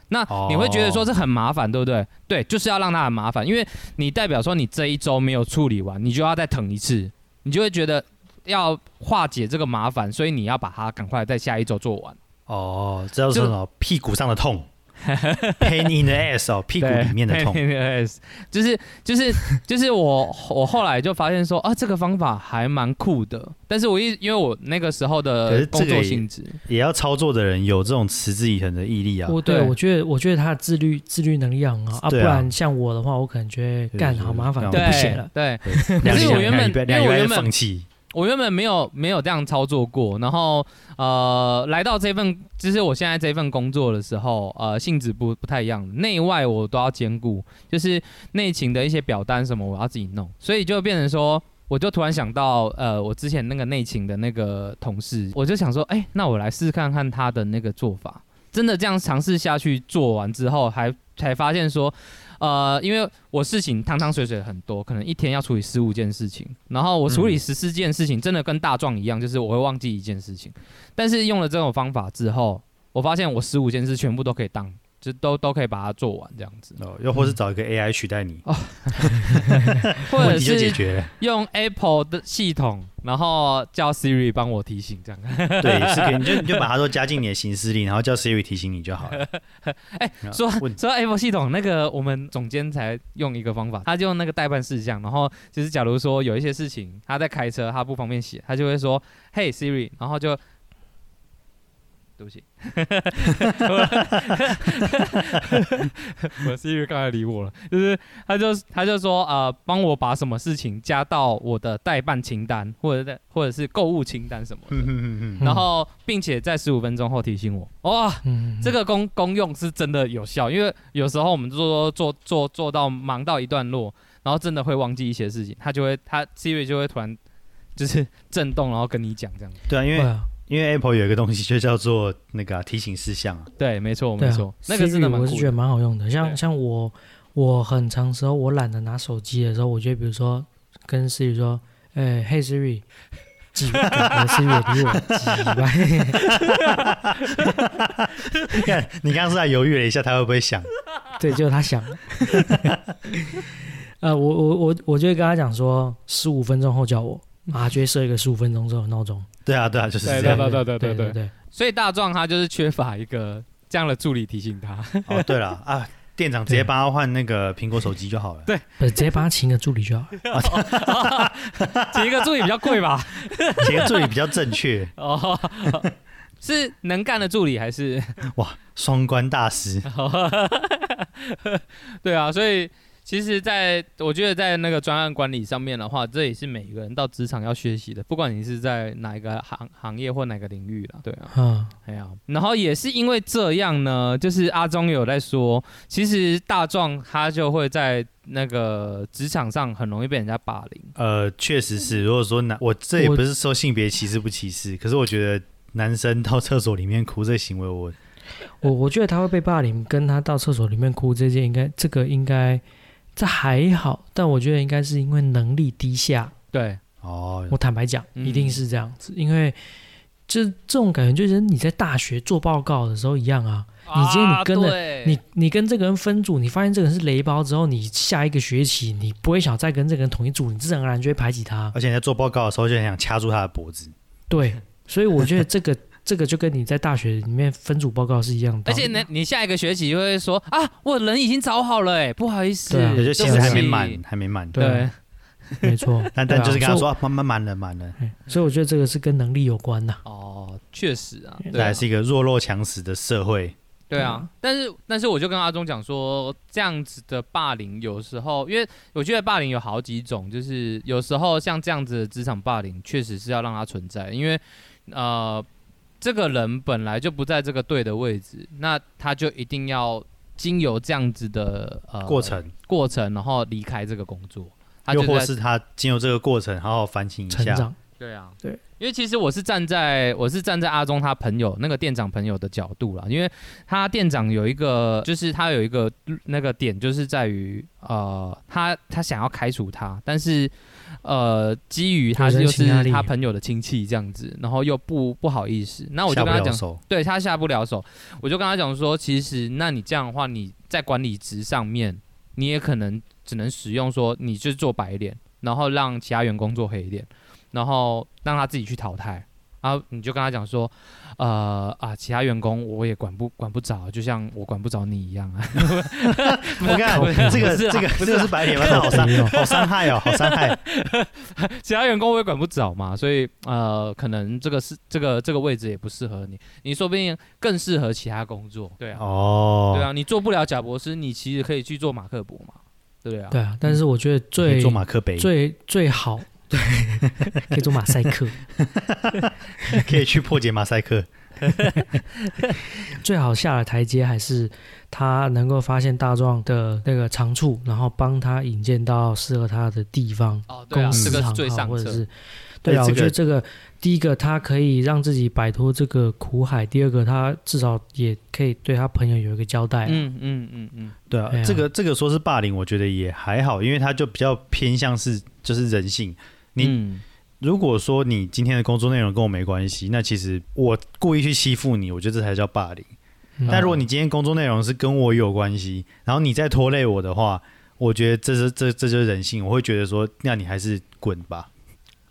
[SPEAKER 1] 那你会觉得说这很麻烦，对不对？对，就是要让它很麻烦，因为你代表说你这一周没有处理完，你就要再疼一次，你就会觉得要化解这个麻烦，所以你要把它赶快在下一周做完。
[SPEAKER 3] 哦，这叫
[SPEAKER 1] 就
[SPEAKER 3] 什么？屁股上的痛 <laughs> pain in the ass 哦，屁股里面的痛。
[SPEAKER 1] 对，就是就是就是我我后来就发现说啊，这个方法还蛮酷的，但是我一因为我那个时候的工作性质，
[SPEAKER 3] 也要操作的人有这种持之以恒的毅力啊。
[SPEAKER 2] 我对
[SPEAKER 1] 对
[SPEAKER 2] 我觉得，我觉得他的自律自律能力很好啊，不然像我的话，我可能觉得干好麻烦，不写了。
[SPEAKER 1] 对，
[SPEAKER 3] 对两个
[SPEAKER 1] 可是我原本因为我原本
[SPEAKER 3] 放弃。
[SPEAKER 1] 我原本没有没有这样操作过，然后呃，来到这份就是我现在这份工作的时候，呃，性质不不太一样，内外我都要兼顾，就是内勤的一些表单什么我要自己弄，所以就变成说，我就突然想到，呃，我之前那个内勤的那个同事，我就想说，哎、那我来试试看看他的那个做法，真的这样尝试下去做完之后，还 <laughs> 才发现说，呃，因为我事情汤汤水水很多，可能一天要处理十五件事情，然后我处理
[SPEAKER 3] 嗯
[SPEAKER 1] 十四件事情，真的跟大壮一样，就是我会忘记一件事情。但是用了这种方法之后，我发现我十五件事全部都可以当，就都都可以把它做完这样子，
[SPEAKER 3] 哦，又或是找一个 AI 取代你，<laughs>
[SPEAKER 1] 或者
[SPEAKER 3] 问题就解
[SPEAKER 1] 是
[SPEAKER 3] 决了。
[SPEAKER 1] 用 Apple 的系统，然后叫 Siri 帮我提醒这样。
[SPEAKER 3] 对，是可以，你就你就把它都加进你的行事历，然后叫 Siri 提醒你就好了。<laughs>
[SPEAKER 1] 哎
[SPEAKER 3] 欸
[SPEAKER 1] 说
[SPEAKER 3] 问
[SPEAKER 1] 说到 Apple 系统，那个我们总监才用一个方法，他就用那个代办事项，然后就是假如说有一些事情他在开车，他不方便写，他就会说 Hey Siri，然后就对不起，<laughs> 我 Siri 刚才理我了，就是他就他就说呃，帮我把什么事情加到我的代办清单，或者在或者是购物清单什么的，
[SPEAKER 3] 嗯嗯嗯
[SPEAKER 2] 嗯
[SPEAKER 1] 然后并且在十五分钟后提醒我，哇，
[SPEAKER 2] 嗯，
[SPEAKER 1] 这个功功用是真的有效，因为有时候我们做做做做到忙到一段落，然后真的会忘记一些事情，他就会他 Siri 就会突然就是震动，然后跟你讲这样。
[SPEAKER 3] 对啊，因为因为 Apple 有一个东西就叫做那个啊、提醒事项啊，
[SPEAKER 1] 对，没错没错，那个真的
[SPEAKER 2] 我是觉得。蛮好用的。像像我我很长时候我懒得拿手机的时候，我就会比如说跟 Siri 说，哎、<laughs> 嘿 Siri，几我 Siri 也理我几吧，<laughs>
[SPEAKER 3] 看你刚刚是在犹豫了一下，他会不会想？<laughs>
[SPEAKER 2] 对，就是他想的。呃，我我我我就会跟他讲说，十五分钟后叫我，啊，就会设一个十五分钟之后的闹钟。
[SPEAKER 3] 对啊，对啊，就是
[SPEAKER 1] 对
[SPEAKER 3] 这样。
[SPEAKER 1] 对对对
[SPEAKER 2] 对
[SPEAKER 1] 对
[SPEAKER 2] 对，
[SPEAKER 1] 所以大壮他就是缺乏一个这样的助理提醒他。
[SPEAKER 3] 哦，对了啊，店长直接帮他换那个苹果手机就好了。
[SPEAKER 1] 对
[SPEAKER 2] 不是直接帮他请个助理就好了。<laughs>
[SPEAKER 1] 请一个助理比较贵吧？
[SPEAKER 3] 请个助理比较正确。<laughs>
[SPEAKER 1] 哦，是能干的助理还是？
[SPEAKER 3] 哇双关大师，<laughs>
[SPEAKER 1] 对啊，所以其实在我觉得在那个专案管理上面的话，这也是每个人到职场要学习的，不管你是在哪一个行行业或哪个领域啦，对啊。
[SPEAKER 2] 嗯，
[SPEAKER 1] 哎呀，然后也是因为这样呢，就是阿忠有在说，其实大壮他就会在那个职场上很容易被人家霸凌。
[SPEAKER 3] 呃，确实是。如果说男，我这也不是说性别歧视不歧视，可是我觉得男生到厕所里面哭这行为，我
[SPEAKER 2] 我我觉得他会被霸凌，跟他到厕所里面哭这件，应该这个应该这还好，但我觉得应该是因为能力低下。
[SPEAKER 1] 对，
[SPEAKER 3] 哦，
[SPEAKER 2] 我坦白讲，
[SPEAKER 1] 嗯
[SPEAKER 2] 一定是这样子，因为就这种感觉，就是你在大学做报告的时候一样啊。你今天你跟着
[SPEAKER 1] 着
[SPEAKER 2] 你你跟这个人分组，你发现这个人是雷包之后，你下一个学期你不会想再跟这个人同一组，你自然而然就会排挤他。
[SPEAKER 3] 而且你在做报告的时候就很想掐住他的脖子。
[SPEAKER 2] 对，所以我觉得这个这个就跟你在大学里面分组报告是一样的。
[SPEAKER 1] 而且呢，你下一个学期就会说啊，我人已经找好了，哎，不好意思，
[SPEAKER 2] 对啊
[SPEAKER 3] 就其实还没满，还没满。
[SPEAKER 2] 对啊没错，<laughs>
[SPEAKER 3] 但但就是跟他说慢慢满满了满了，
[SPEAKER 2] 所以我觉得这个是跟能力有关的。
[SPEAKER 1] 哦，确实啊，对啊
[SPEAKER 3] 这还是一个弱肉强食的社会。
[SPEAKER 1] 对啊，但是但是我就跟阿忠讲说，这样子的霸凌有时候，因为我觉得霸凌有好几种，就是有时候像这样子的职场霸凌，确实是要让它存在，因为呃，这个人本来就不在这个队的位置，那他就一定要经由这样子的呃
[SPEAKER 3] 过程，
[SPEAKER 1] 过程，然后离开这个工作，他就在
[SPEAKER 3] 又或是他经由这个过程好好反省一下。
[SPEAKER 2] 成长，
[SPEAKER 1] 对啊，
[SPEAKER 2] 对，
[SPEAKER 1] 因为其实我是站在我是站在阿忠他朋友那个店长朋友的角度啦，因为他店长有一个就是他有一个那个点就是在于呃他他想要开除他，但是呃基于他就是他朋友的亲戚这样子，然后又不不好意思，那我就跟他讲。对他下不了手，我就跟他讲说，其实那你这样的话，你在管理职上面，你也可能只能使用说，你就做白脸，然后让其他员工做黑脸，然后让他自己去淘汰。然后你就跟他讲说，呃啊，其他员工我也管不管不着，就像我管不着你一样啊。<laughs>
[SPEAKER 3] 我看这个
[SPEAKER 1] 是
[SPEAKER 3] 这个
[SPEAKER 1] 不是
[SPEAKER 3] 这个是白脸吗？好伤好伤害哦，好伤害。<laughs>
[SPEAKER 1] 其他员工我也管不着嘛，所以呃，可能这个是这个这个位置也不适合你，你说不定更适合其他工作。对啊，
[SPEAKER 3] 哦，
[SPEAKER 1] 对啊，你做不了贾博士，你其实可以去做马克博嘛，对啊。
[SPEAKER 2] 对啊。但是我觉得最
[SPEAKER 3] 做马克杯，
[SPEAKER 2] 最最好，对，<laughs> 可以做马赛克。<laughs>
[SPEAKER 3] 可以去破解马赛克。<laughs>
[SPEAKER 2] 最好下了台阶，还是他能够发现大壮的那个长处，然后帮他引荐到适合他的地方，
[SPEAKER 1] 哦，对啊，
[SPEAKER 2] 公司
[SPEAKER 1] 这个是
[SPEAKER 2] 行号
[SPEAKER 1] 最上策。
[SPEAKER 2] 或者是对啊，我觉得这个第一个他可以让自己摆脱这个苦海，第二个他至少也可以对他朋友有一个交代啊。
[SPEAKER 1] 嗯嗯嗯嗯，
[SPEAKER 3] 对啊
[SPEAKER 2] 对，啊
[SPEAKER 3] 这个这个说是霸凌，我觉得也还好，因为他就比较偏向是就是人性。你
[SPEAKER 1] 嗯
[SPEAKER 3] 如果说你今天的工作内容跟我没关系，那其实我故意去欺负你，我觉得这才叫霸凌。
[SPEAKER 2] 嗯
[SPEAKER 3] 但如果你今天工作内容是跟我有关系，然后你再拖累我的话，我觉得这是这这就是人性，我会觉得说，那你还是滚吧。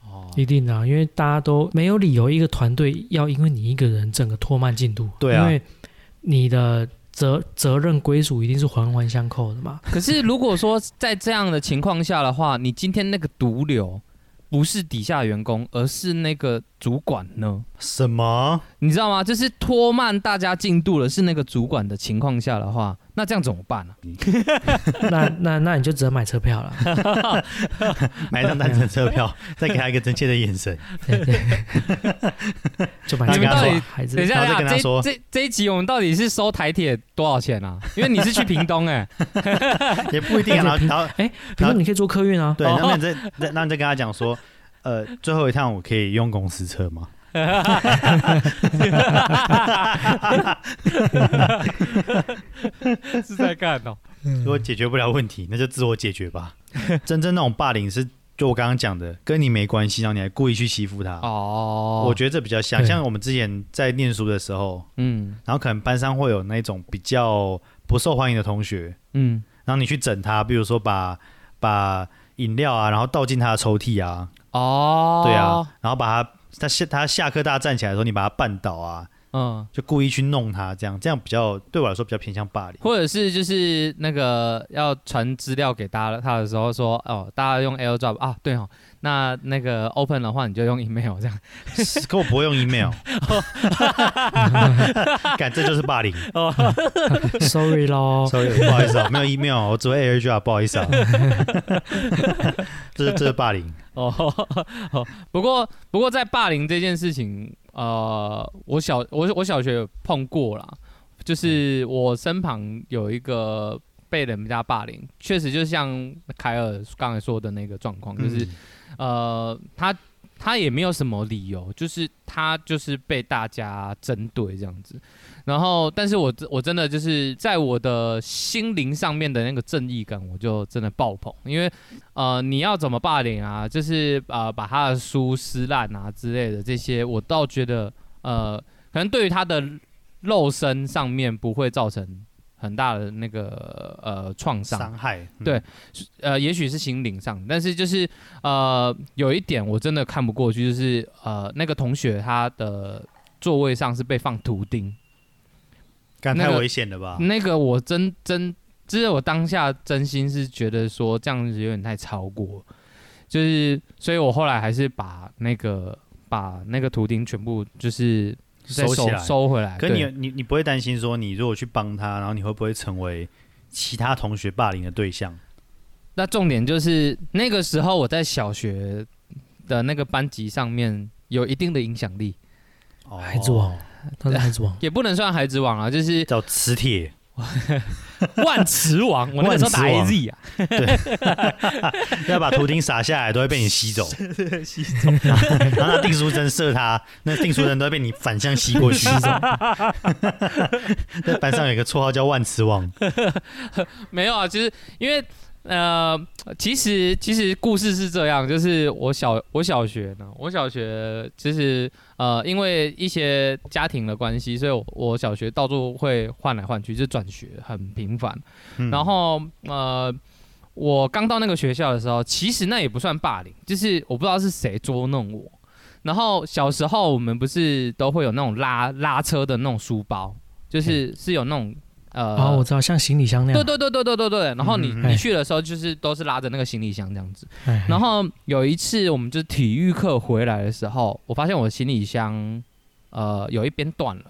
[SPEAKER 1] 哦，
[SPEAKER 2] 一定的啊、因为大家都没有理由一个团队要因为你一个人整个拖慢进度。
[SPEAKER 3] 对啊
[SPEAKER 2] 因为你的责责任归属一定是环环相扣的嘛。
[SPEAKER 1] 可是如果说在这样的情况下的话，你今天那个毒瘤，不是底下员工，而是那个主管呢？
[SPEAKER 3] 什么？
[SPEAKER 1] 你知道吗？就是拖慢大家进度的是那个主管的情况下的话，那这样怎么办呢、
[SPEAKER 2] 那那那你就只能买车票了。<laughs>
[SPEAKER 3] 买一张单程车票，<laughs> 再给他一个真切的眼神，
[SPEAKER 2] 对对，<laughs> 就买
[SPEAKER 3] 你们到底
[SPEAKER 2] 孩子
[SPEAKER 1] 等一下，
[SPEAKER 3] 再
[SPEAKER 1] 等一下
[SPEAKER 3] 跟他说
[SPEAKER 1] 这这这一集我们到底是收台铁多少钱啊？因为你是去屏东哎、
[SPEAKER 3] 也不一定啊。然后然后
[SPEAKER 2] 哎，比如说你可以坐客运啊，
[SPEAKER 3] 对，
[SPEAKER 1] 哦
[SPEAKER 3] 然后你再再那你再跟他讲说，呃，最后一趟我可以用公司车吗？<laughs>
[SPEAKER 1] 是在干哦。
[SPEAKER 3] 如果解决不了问题，那就自我解决吧。<laughs> 真正那种霸凌是，就我刚刚讲的，跟你没关系，然后你还故意去欺负他。
[SPEAKER 1] 哦，
[SPEAKER 3] 我觉得这比较像，像我们之前在念书的时候，
[SPEAKER 1] 嗯
[SPEAKER 3] 然后可能班上会有那种比较不受欢迎的同学，
[SPEAKER 1] 嗯
[SPEAKER 3] 然后你去整他，比如说把把饮料啊，然后倒进他的抽屉啊，
[SPEAKER 1] 哦，
[SPEAKER 3] 对啊，然后把他他下他下课大家站起来的时候，你把他绊倒啊，
[SPEAKER 1] 嗯，
[SPEAKER 3] 就故意去弄他，这样这样比较对我来说比较偏向霸凌。
[SPEAKER 1] 或者是就是那个要传资料给大家他的时候说哦，大家用 AirDrop 啊，对哦，那那个 Open 的话你就用 email 这样。
[SPEAKER 3] 可我不会用 email，<laughs> 感这就是霸凌。<laughs>
[SPEAKER 2] 哦，sorry 咯。
[SPEAKER 3] Sorry，不好意思啊，没有 email，我只会 AirDrop，不好意思啊。<laughs> 这是这是霸凌。<laughs>
[SPEAKER 1] 哦，<laughs> 哦不过不过在霸凌这件事情，呃，我小我我小学有碰过啦，就是我身旁有一个被人家霸凌，确实就像凯尔刚才说的那个状况，就是、呃，他他也没有什么理由，就是他就是被大家针对这样子。然后，但是我我真的就是在我的心灵上面的那个正义感，我就真的爆棚，因为呃，你要怎么霸凌啊，就是呃把他的书撕烂啊之类的这些，我倒觉得呃，可能对于他的肉身上面不会造成很大的那个呃创伤，
[SPEAKER 3] 伤害，嗯。
[SPEAKER 1] 对呃，也许是心灵上，但是就是呃，有一点我真的看不过去，就是呃，那个同学他的座位上是被放图钉，
[SPEAKER 3] 干太危险了吧？
[SPEAKER 1] 那个我真真，就是我当下真心是觉得说这样子有点太超过，就是，所以我后来还是把那个把那个图钉全部就是再收
[SPEAKER 3] 收起来。
[SPEAKER 1] 收回来。
[SPEAKER 3] 可你你你不会担心说，你如果去帮他，然后你会不会成为其他同学霸凌的对象？
[SPEAKER 1] 那重点就是那个时候我在小学的那个班级上面有一定的影响力，
[SPEAKER 3] 哦
[SPEAKER 2] 孩子王，他是孩子王，<laughs>
[SPEAKER 1] 也不能算孩子王啊，就是
[SPEAKER 3] 叫磁铁，<laughs>
[SPEAKER 1] 万磁王。我那个时候打
[SPEAKER 3] 万磁王
[SPEAKER 1] AZ 啊，对 <laughs>
[SPEAKER 3] 要把图钉撒下来都会被你吸走，吸走。<laughs> 然后那定书针射他，那定书针都会被你反向吸过去。在班上有一个绰号叫万磁王，
[SPEAKER 1] 没有啊，就是因为呃，其实其实故事是这样，就是我小我小学呢，我小学就是呃，因为一些家庭的关系，所以我我小学到处会换来换去，就转学很频繁。
[SPEAKER 3] 嗯
[SPEAKER 1] 然后呃，我刚到那个学校的时候，其实那也不算霸凌，就是我不知道是谁捉弄我。然后小时候我们不是都会有那种拉拉车的那种书包，就是是有那种呃，
[SPEAKER 2] 哦，我知道，像行李箱那样。
[SPEAKER 1] 对对对对对对对。然后你、你去的时候，就是都是拉着那个行李箱这样子。
[SPEAKER 2] 哎
[SPEAKER 1] 然后有一次，我们就是体育课回来的时候，我发现我的行李箱呃有一边断了，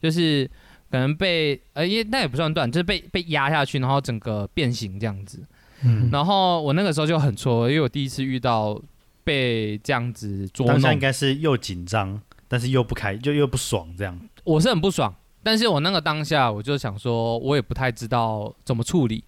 [SPEAKER 1] 就是可能被呃，因为那也不算断，就是被被压下去，然后整个变形这样子。
[SPEAKER 2] 嗯，
[SPEAKER 1] 然后我那个时候就很挫，因为我第一次遇到被这样子捉弄
[SPEAKER 3] 当下应，该是又紧张，但是又不开，就又不爽这样。
[SPEAKER 1] 我是很不爽。但是我那个当下，我就想说，我也不太知道怎么处理，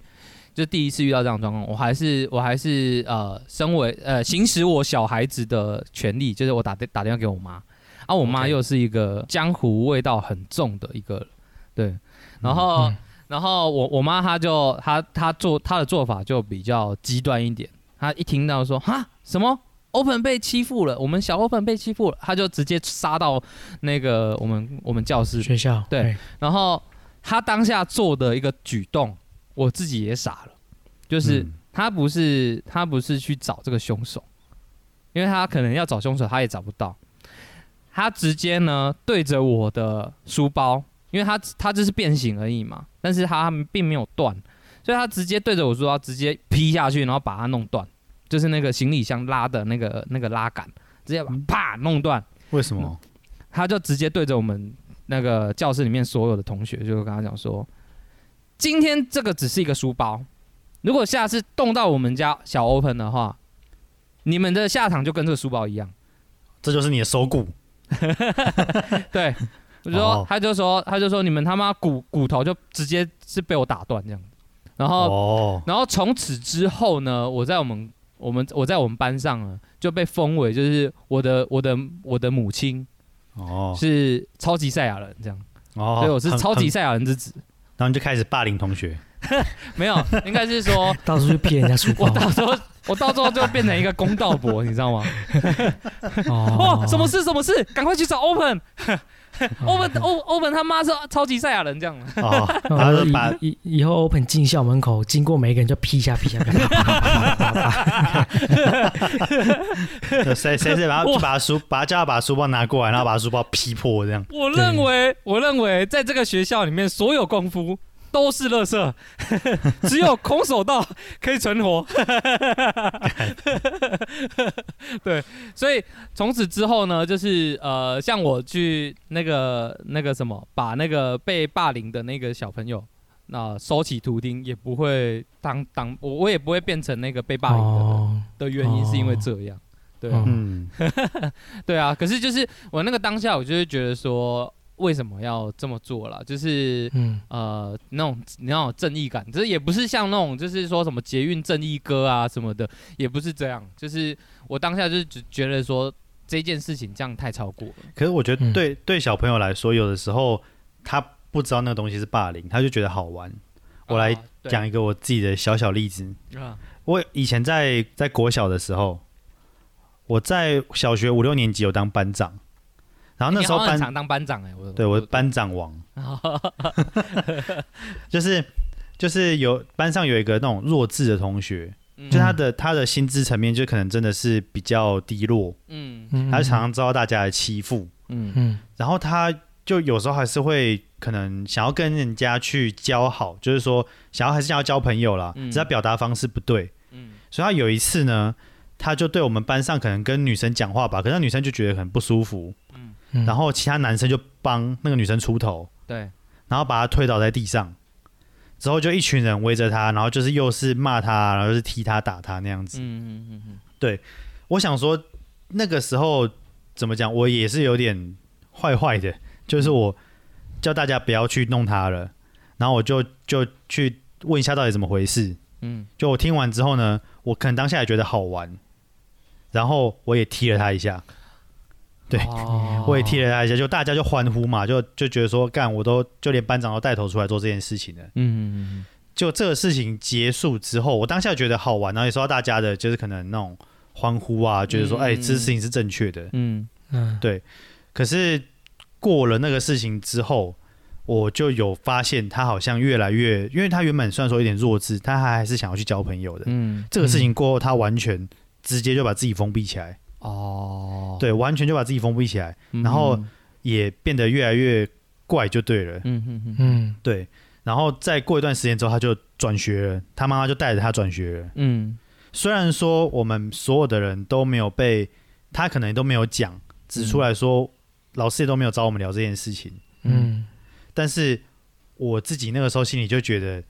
[SPEAKER 1] 就第一次遇到这样的状况，我还是我还是呃，身为呃行使我小孩子的权利，就是我打电打电话给我妈，啊，我妈又是一个江湖味道很重的一个，对，然后、
[SPEAKER 2] 嗯。
[SPEAKER 1] 然后我我妈她就她她做她的做法就比较极端一点，她一听到说哈？什么 Open 被欺负了，我们小 Open 被欺负了，他就直接杀到那个我们我们教室。
[SPEAKER 2] 学校
[SPEAKER 1] 对
[SPEAKER 2] 哎
[SPEAKER 1] 然后他当下做的一个举动，我自己也傻了，就是
[SPEAKER 3] 嗯。
[SPEAKER 1] 他不是他不是去找这个凶手，因为他可能要找凶手，他也找不到，他直接呢对着我的书包，因为他他只是变形而已嘛，但是他并没有断，所以他直接对着我书包直接劈下去，然后把它弄断，就是那个行李箱拉的那个那个拉杆，直接把啪弄断。
[SPEAKER 3] 为什么？
[SPEAKER 1] 他就直接对着我们那个教室里面所有的同学，就跟他讲说：“今天这个只是一个书包，如果下次动到我们家小 open 的话，你们的下场就跟这个书包一样。
[SPEAKER 3] 这就是你的手骨。<laughs> ”
[SPEAKER 1] 对，我就说
[SPEAKER 3] 哦，
[SPEAKER 1] 他就说，他就说你们他妈骨骨头就直接是被我打断这样。然后，
[SPEAKER 3] 哦，
[SPEAKER 1] 然后从此之后呢，我在我们我们我在我们班上呢就被封为就是我的我的我的母亲
[SPEAKER 3] 哦，
[SPEAKER 1] 是超级赛亚人这样。
[SPEAKER 3] 哦，
[SPEAKER 1] 所以我是超级赛亚人之子。
[SPEAKER 3] 然后你就开始霸凌同学。<laughs>
[SPEAKER 1] 没有，应该是说 <laughs>
[SPEAKER 2] 到处去骗人家书包
[SPEAKER 1] 我。到时候我到时候就变成一个公道伯，你知道吗？<laughs>
[SPEAKER 2] 哦
[SPEAKER 1] 哦，什么事什么事，赶快去找 Open。<laughs> Open O <laughs> Open 他妈是超级赛亚人这样。
[SPEAKER 3] 哦，然 <laughs>
[SPEAKER 2] 然后
[SPEAKER 3] 把
[SPEAKER 2] 以以以后 open 进校门口，经过每一个人就劈一下劈一下，
[SPEAKER 3] 谁谁谁，然后就把书把他叫他把书包拿过来，然后把书包劈破这样。
[SPEAKER 1] 我认为，我认为在这个学校里面，所有功夫都是垃圾，<laughs> 只有空手道可以存活。<laughs> 对，所以从此之后呢，就是呃，像我去那个那个什么，把那个被霸凌的那个小朋友，那、收起图钉，也不会当当我我也不会变成那个被霸凌的人、
[SPEAKER 2] 哦，
[SPEAKER 1] 的原因，是因为这样。对 <laughs> 对啊，可是就是我那个当下，我就会觉得说，为什么要这么做了？就是
[SPEAKER 2] 嗯
[SPEAKER 1] 呃，那种那种正义感，这也不是像那种就是说什么捷运正义歌啊什么的，也不是这样。就是我当下就是只觉得说这件事情这样太超过了。
[SPEAKER 3] 可是我觉得
[SPEAKER 2] 嗯
[SPEAKER 3] 对对小朋友来说，有的时候他不知道那个东西是霸凌，他就觉得好玩。我来讲一个我自己的小小例子。
[SPEAKER 1] 啊，
[SPEAKER 3] 我以前在在国小的时候，我在小学五六年级有当班长，然后那时候班
[SPEAKER 1] 你好像很常当班长哎、我
[SPEAKER 3] 对我班长王，就是就是有班上有一个那种弱智的同学，
[SPEAKER 1] 嗯。
[SPEAKER 3] 就他的他的薪资层面就可能真的是比较低落，
[SPEAKER 1] 嗯。
[SPEAKER 2] 嗯，
[SPEAKER 3] 他常常遭到大家的欺负，
[SPEAKER 1] 嗯。
[SPEAKER 2] 嗯。
[SPEAKER 3] 然后他就有时候还是会可能想要跟人家去交好，就是说想要还是想要交朋友啦，
[SPEAKER 1] 嗯。
[SPEAKER 3] 只是他表达方式不对，
[SPEAKER 1] 嗯。
[SPEAKER 3] 所以他有一次呢，他就对我们班上可能跟女生讲话吧，可是那女生就觉得很不舒服，
[SPEAKER 2] 嗯，
[SPEAKER 3] 然后其他男生就帮那个女生出头，
[SPEAKER 1] 对，
[SPEAKER 3] 然后把她推倒在地上，之后就一群人围着她，然后就是又是骂她，然后又是踢她、打她那样子。
[SPEAKER 1] 嗯嗯嗯嗯。
[SPEAKER 3] 我想说那个时候怎么讲，我也是有点坏坏的，就是我叫大家不要去弄她了，然后我就就去问一下到底怎么回事。
[SPEAKER 1] 嗯。
[SPEAKER 3] 就我听完之后呢，我可能当下也觉得好玩，然后我也踢了她一下。对
[SPEAKER 1] 哦。
[SPEAKER 3] 我也踢了他一下，就大家就欢呼嘛，就就觉得说干，我都就连班长都带头出来做这件事情了。
[SPEAKER 1] 嗯嗯
[SPEAKER 3] 就这个事情结束之后，我当下觉得好玩，然后也收到大家的就是可能那种欢呼啊，觉得说
[SPEAKER 1] 嗯
[SPEAKER 3] 哎、这事情是正确的。
[SPEAKER 1] 嗯。
[SPEAKER 2] 嗯。对。
[SPEAKER 3] 可是过了那个事情之后，我就有发现他好像越来越，因为他原本虽然说有点弱智，他还是想要去交朋友的。
[SPEAKER 1] 嗯。
[SPEAKER 3] 这个事情过后，他完全直接就把自己封闭起来，
[SPEAKER 1] 哦，
[SPEAKER 3] 对，完全就把自己封闭起来，
[SPEAKER 1] 嗯，
[SPEAKER 3] 然后也变得越来越怪，就对了。
[SPEAKER 1] 嗯嗯嗯
[SPEAKER 2] 嗯。
[SPEAKER 3] 对，然后再过一段时间之后，他就转学了，他妈妈就带着他转学了。
[SPEAKER 1] 嗯。
[SPEAKER 3] 虽然说我们所有的人都没有被他可能都没有讲指出来说，老师也都没有找我们聊这件事情，
[SPEAKER 2] 嗯。
[SPEAKER 3] 但是我自己那个时候心里就觉得，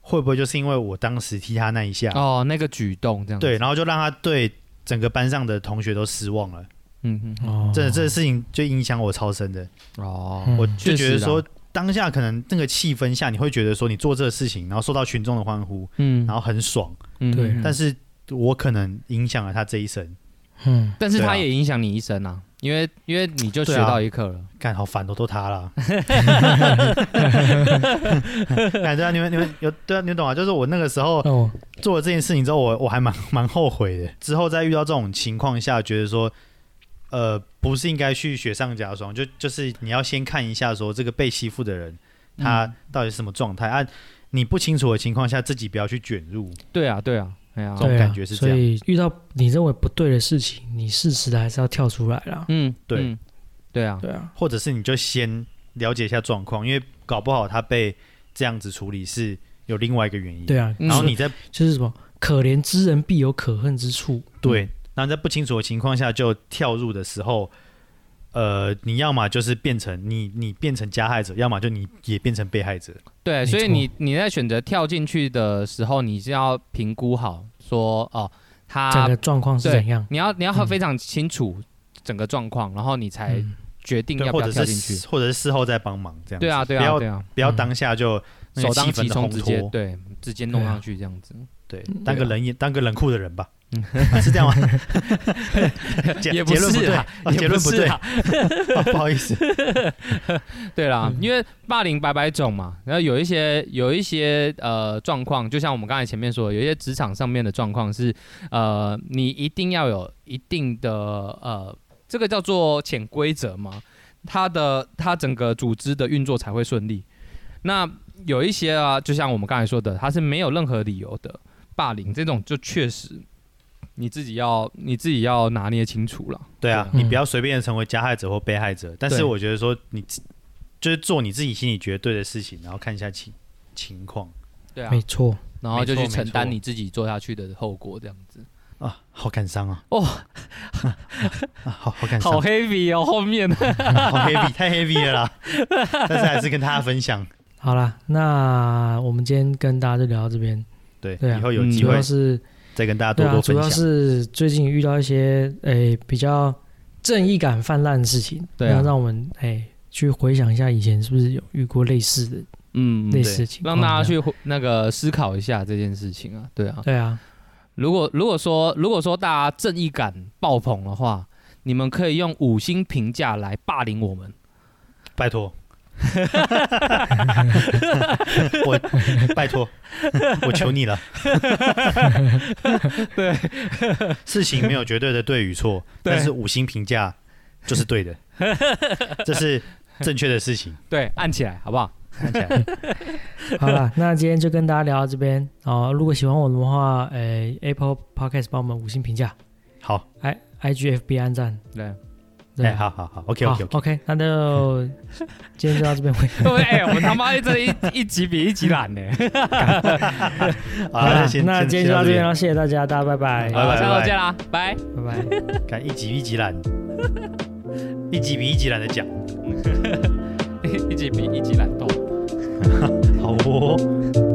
[SPEAKER 3] 会不会就是因为我当时踢他那一下，
[SPEAKER 1] 哦，那个举动这样子。
[SPEAKER 3] 对，然后就让他对整个班上的同学都失望了。
[SPEAKER 1] 嗯嗯
[SPEAKER 3] 真的，这个事情就影响我超深的。
[SPEAKER 1] 哦，
[SPEAKER 2] 嗯。
[SPEAKER 3] 我就觉得说，当下可能那个气氛下，你会觉得说你做这个事情，然后受到群众的欢呼，
[SPEAKER 1] 嗯。
[SPEAKER 3] 然后很爽，
[SPEAKER 1] 嗯
[SPEAKER 2] 对。
[SPEAKER 1] 嗯
[SPEAKER 3] 但是我可能影响了他这一生。
[SPEAKER 2] 嗯。
[SPEAKER 1] 但是
[SPEAKER 3] 对啊。
[SPEAKER 1] 它也影响你一生啊，因为因为你就学到一课了。
[SPEAKER 3] 干好烦，都都他了。<laughs> 感觉啊，你们你们有对啊，你懂啊？就是我那个时候
[SPEAKER 2] 哦
[SPEAKER 3] 做了这件事情之后，我我还蛮蛮后悔的。之后再遇到这种情况下，觉得说，呃，不是应该去雪上加霜，就就是你要先看一下说这个被欺负的人他
[SPEAKER 1] 嗯
[SPEAKER 3] 到底是什么状态、啊。你不清楚的情况下，自己不要去卷入。
[SPEAKER 1] 对啊，对啊，
[SPEAKER 3] 这种感觉是这样
[SPEAKER 2] 所以遇到你认为不对的事情，你适时的还是要跳出来啦。
[SPEAKER 1] 嗯，
[SPEAKER 3] 对
[SPEAKER 1] 嗯对啊，
[SPEAKER 2] 对啊，
[SPEAKER 3] 或者是你就先了解一下状况，因为搞不好他被这样子处理是有另外一个原因。
[SPEAKER 2] 对啊，
[SPEAKER 1] 嗯
[SPEAKER 3] 然后你再
[SPEAKER 2] 就是什么可怜之人必有可恨之处。
[SPEAKER 3] 对，那在不清楚的情况下就跳入的时候，呃，你要么就是变成你你变成加害者，要么就你也变成被害者。
[SPEAKER 1] 对，所以你你在选择跳进去的时候，你是要评估好说哦，
[SPEAKER 2] 整
[SPEAKER 1] 他
[SPEAKER 2] 个状况是怎样？
[SPEAKER 1] 你要你要
[SPEAKER 2] 嗯
[SPEAKER 1] 非常清楚整个状况，然后你才决定要不要跳进去
[SPEAKER 3] 是。或者是事后再帮忙这样子。
[SPEAKER 1] 对啊，对啊，
[SPEAKER 3] 不要
[SPEAKER 1] 对啊，
[SPEAKER 3] 不要
[SPEAKER 2] 嗯
[SPEAKER 3] 当下就那个
[SPEAKER 1] 首当
[SPEAKER 3] 气氛烘
[SPEAKER 1] 其冲，直接
[SPEAKER 3] 托。
[SPEAKER 1] 对，直接弄上去这样子。
[SPEAKER 3] 对
[SPEAKER 2] 嗯，
[SPEAKER 3] 当个冷也当个冷酷的人吧，啊是这样吗？<laughs> 结
[SPEAKER 1] 也不
[SPEAKER 3] 结论不对结论不对，<laughs>
[SPEAKER 1] 不
[SPEAKER 3] 好意思。<laughs>
[SPEAKER 1] 对啦，
[SPEAKER 2] 嗯
[SPEAKER 1] 因为霸凌百百种嘛，然后有一些有一些呃状况，就像我们刚才前面说的，有一些职场上面的状况是呃，你一定要有一定的呃，这个叫做潜规则嘛，它的它整个组织的运作才会顺利。那有一些啊，就像我们刚才说的，它是没有任何理由的霸凌，这种就确实你自己要你自己要拿捏清楚了。
[SPEAKER 3] 对啊，你不要随便成为加害者或被害者。但是我觉得说你自就是做你自己心里觉得对的事情，然后看一下情情况
[SPEAKER 1] 对啊
[SPEAKER 2] 没，错，
[SPEAKER 1] 然后就去承担你自己做下去的后果，这样子。
[SPEAKER 3] 啊，好感伤啊！<laughs>
[SPEAKER 1] 哦 <laughs>
[SPEAKER 3] 啊，好好感伤，
[SPEAKER 1] 好 heavy 哦，后面 <laughs>
[SPEAKER 3] 好 heavy，太 heavy 了啦。但是还是跟大家分享，
[SPEAKER 2] 好啦，那我们今天跟大家就聊到这边。
[SPEAKER 3] 对，
[SPEAKER 2] 对啊
[SPEAKER 3] 以后有机会
[SPEAKER 2] 要是
[SPEAKER 3] 再跟大家多多分享。
[SPEAKER 2] 主要是最近遇到一些诶、比较正义感泛滥的事情，
[SPEAKER 1] 对啊
[SPEAKER 2] 那让我们诶、去回想一下以前是不是有遇过类似的
[SPEAKER 1] 嗯，
[SPEAKER 2] 类似的情况，
[SPEAKER 1] 让大家去那个思考一下这件事情啊，对啊。
[SPEAKER 2] 对啊，
[SPEAKER 1] 如果如果说如果说大家正义感爆棚的话，你们可以用五星评价来霸凌我们。
[SPEAKER 3] 拜托，<laughs> 我拜托，我求你了。
[SPEAKER 1] 对，
[SPEAKER 3] 事情没有绝对的对与错，但是五星评价就是对的，这是正确的事情。
[SPEAKER 1] 对，按起来好不好？
[SPEAKER 3] 看起来 <laughs>
[SPEAKER 2] 好了，那今天就跟大家聊到这边哦。如果喜欢我们的话，诶、a p p l e Podcast 帮我们五星评价
[SPEAKER 3] 好
[SPEAKER 2] ，，i IGFB 按赞，
[SPEAKER 1] 对，
[SPEAKER 2] 对，
[SPEAKER 3] 哎，好好好，OK
[SPEAKER 2] 好
[SPEAKER 3] OK
[SPEAKER 2] OK，OK，那就今天就到这边为 <laughs> 止。
[SPEAKER 1] 对，哎，我们他妈这一一集比一集懒呢。<laughs>
[SPEAKER 3] 好，
[SPEAKER 2] 那今天就到这边了，谢谢大家，大家拜拜，
[SPEAKER 3] 拜拜
[SPEAKER 1] 好，下周见啦，拜。
[SPEAKER 2] 拜拜。<laughs>
[SPEAKER 3] 看一集一集懒，一集比一集懒得讲，
[SPEAKER 1] 一集比一集懒惰。
[SPEAKER 3] 好哦。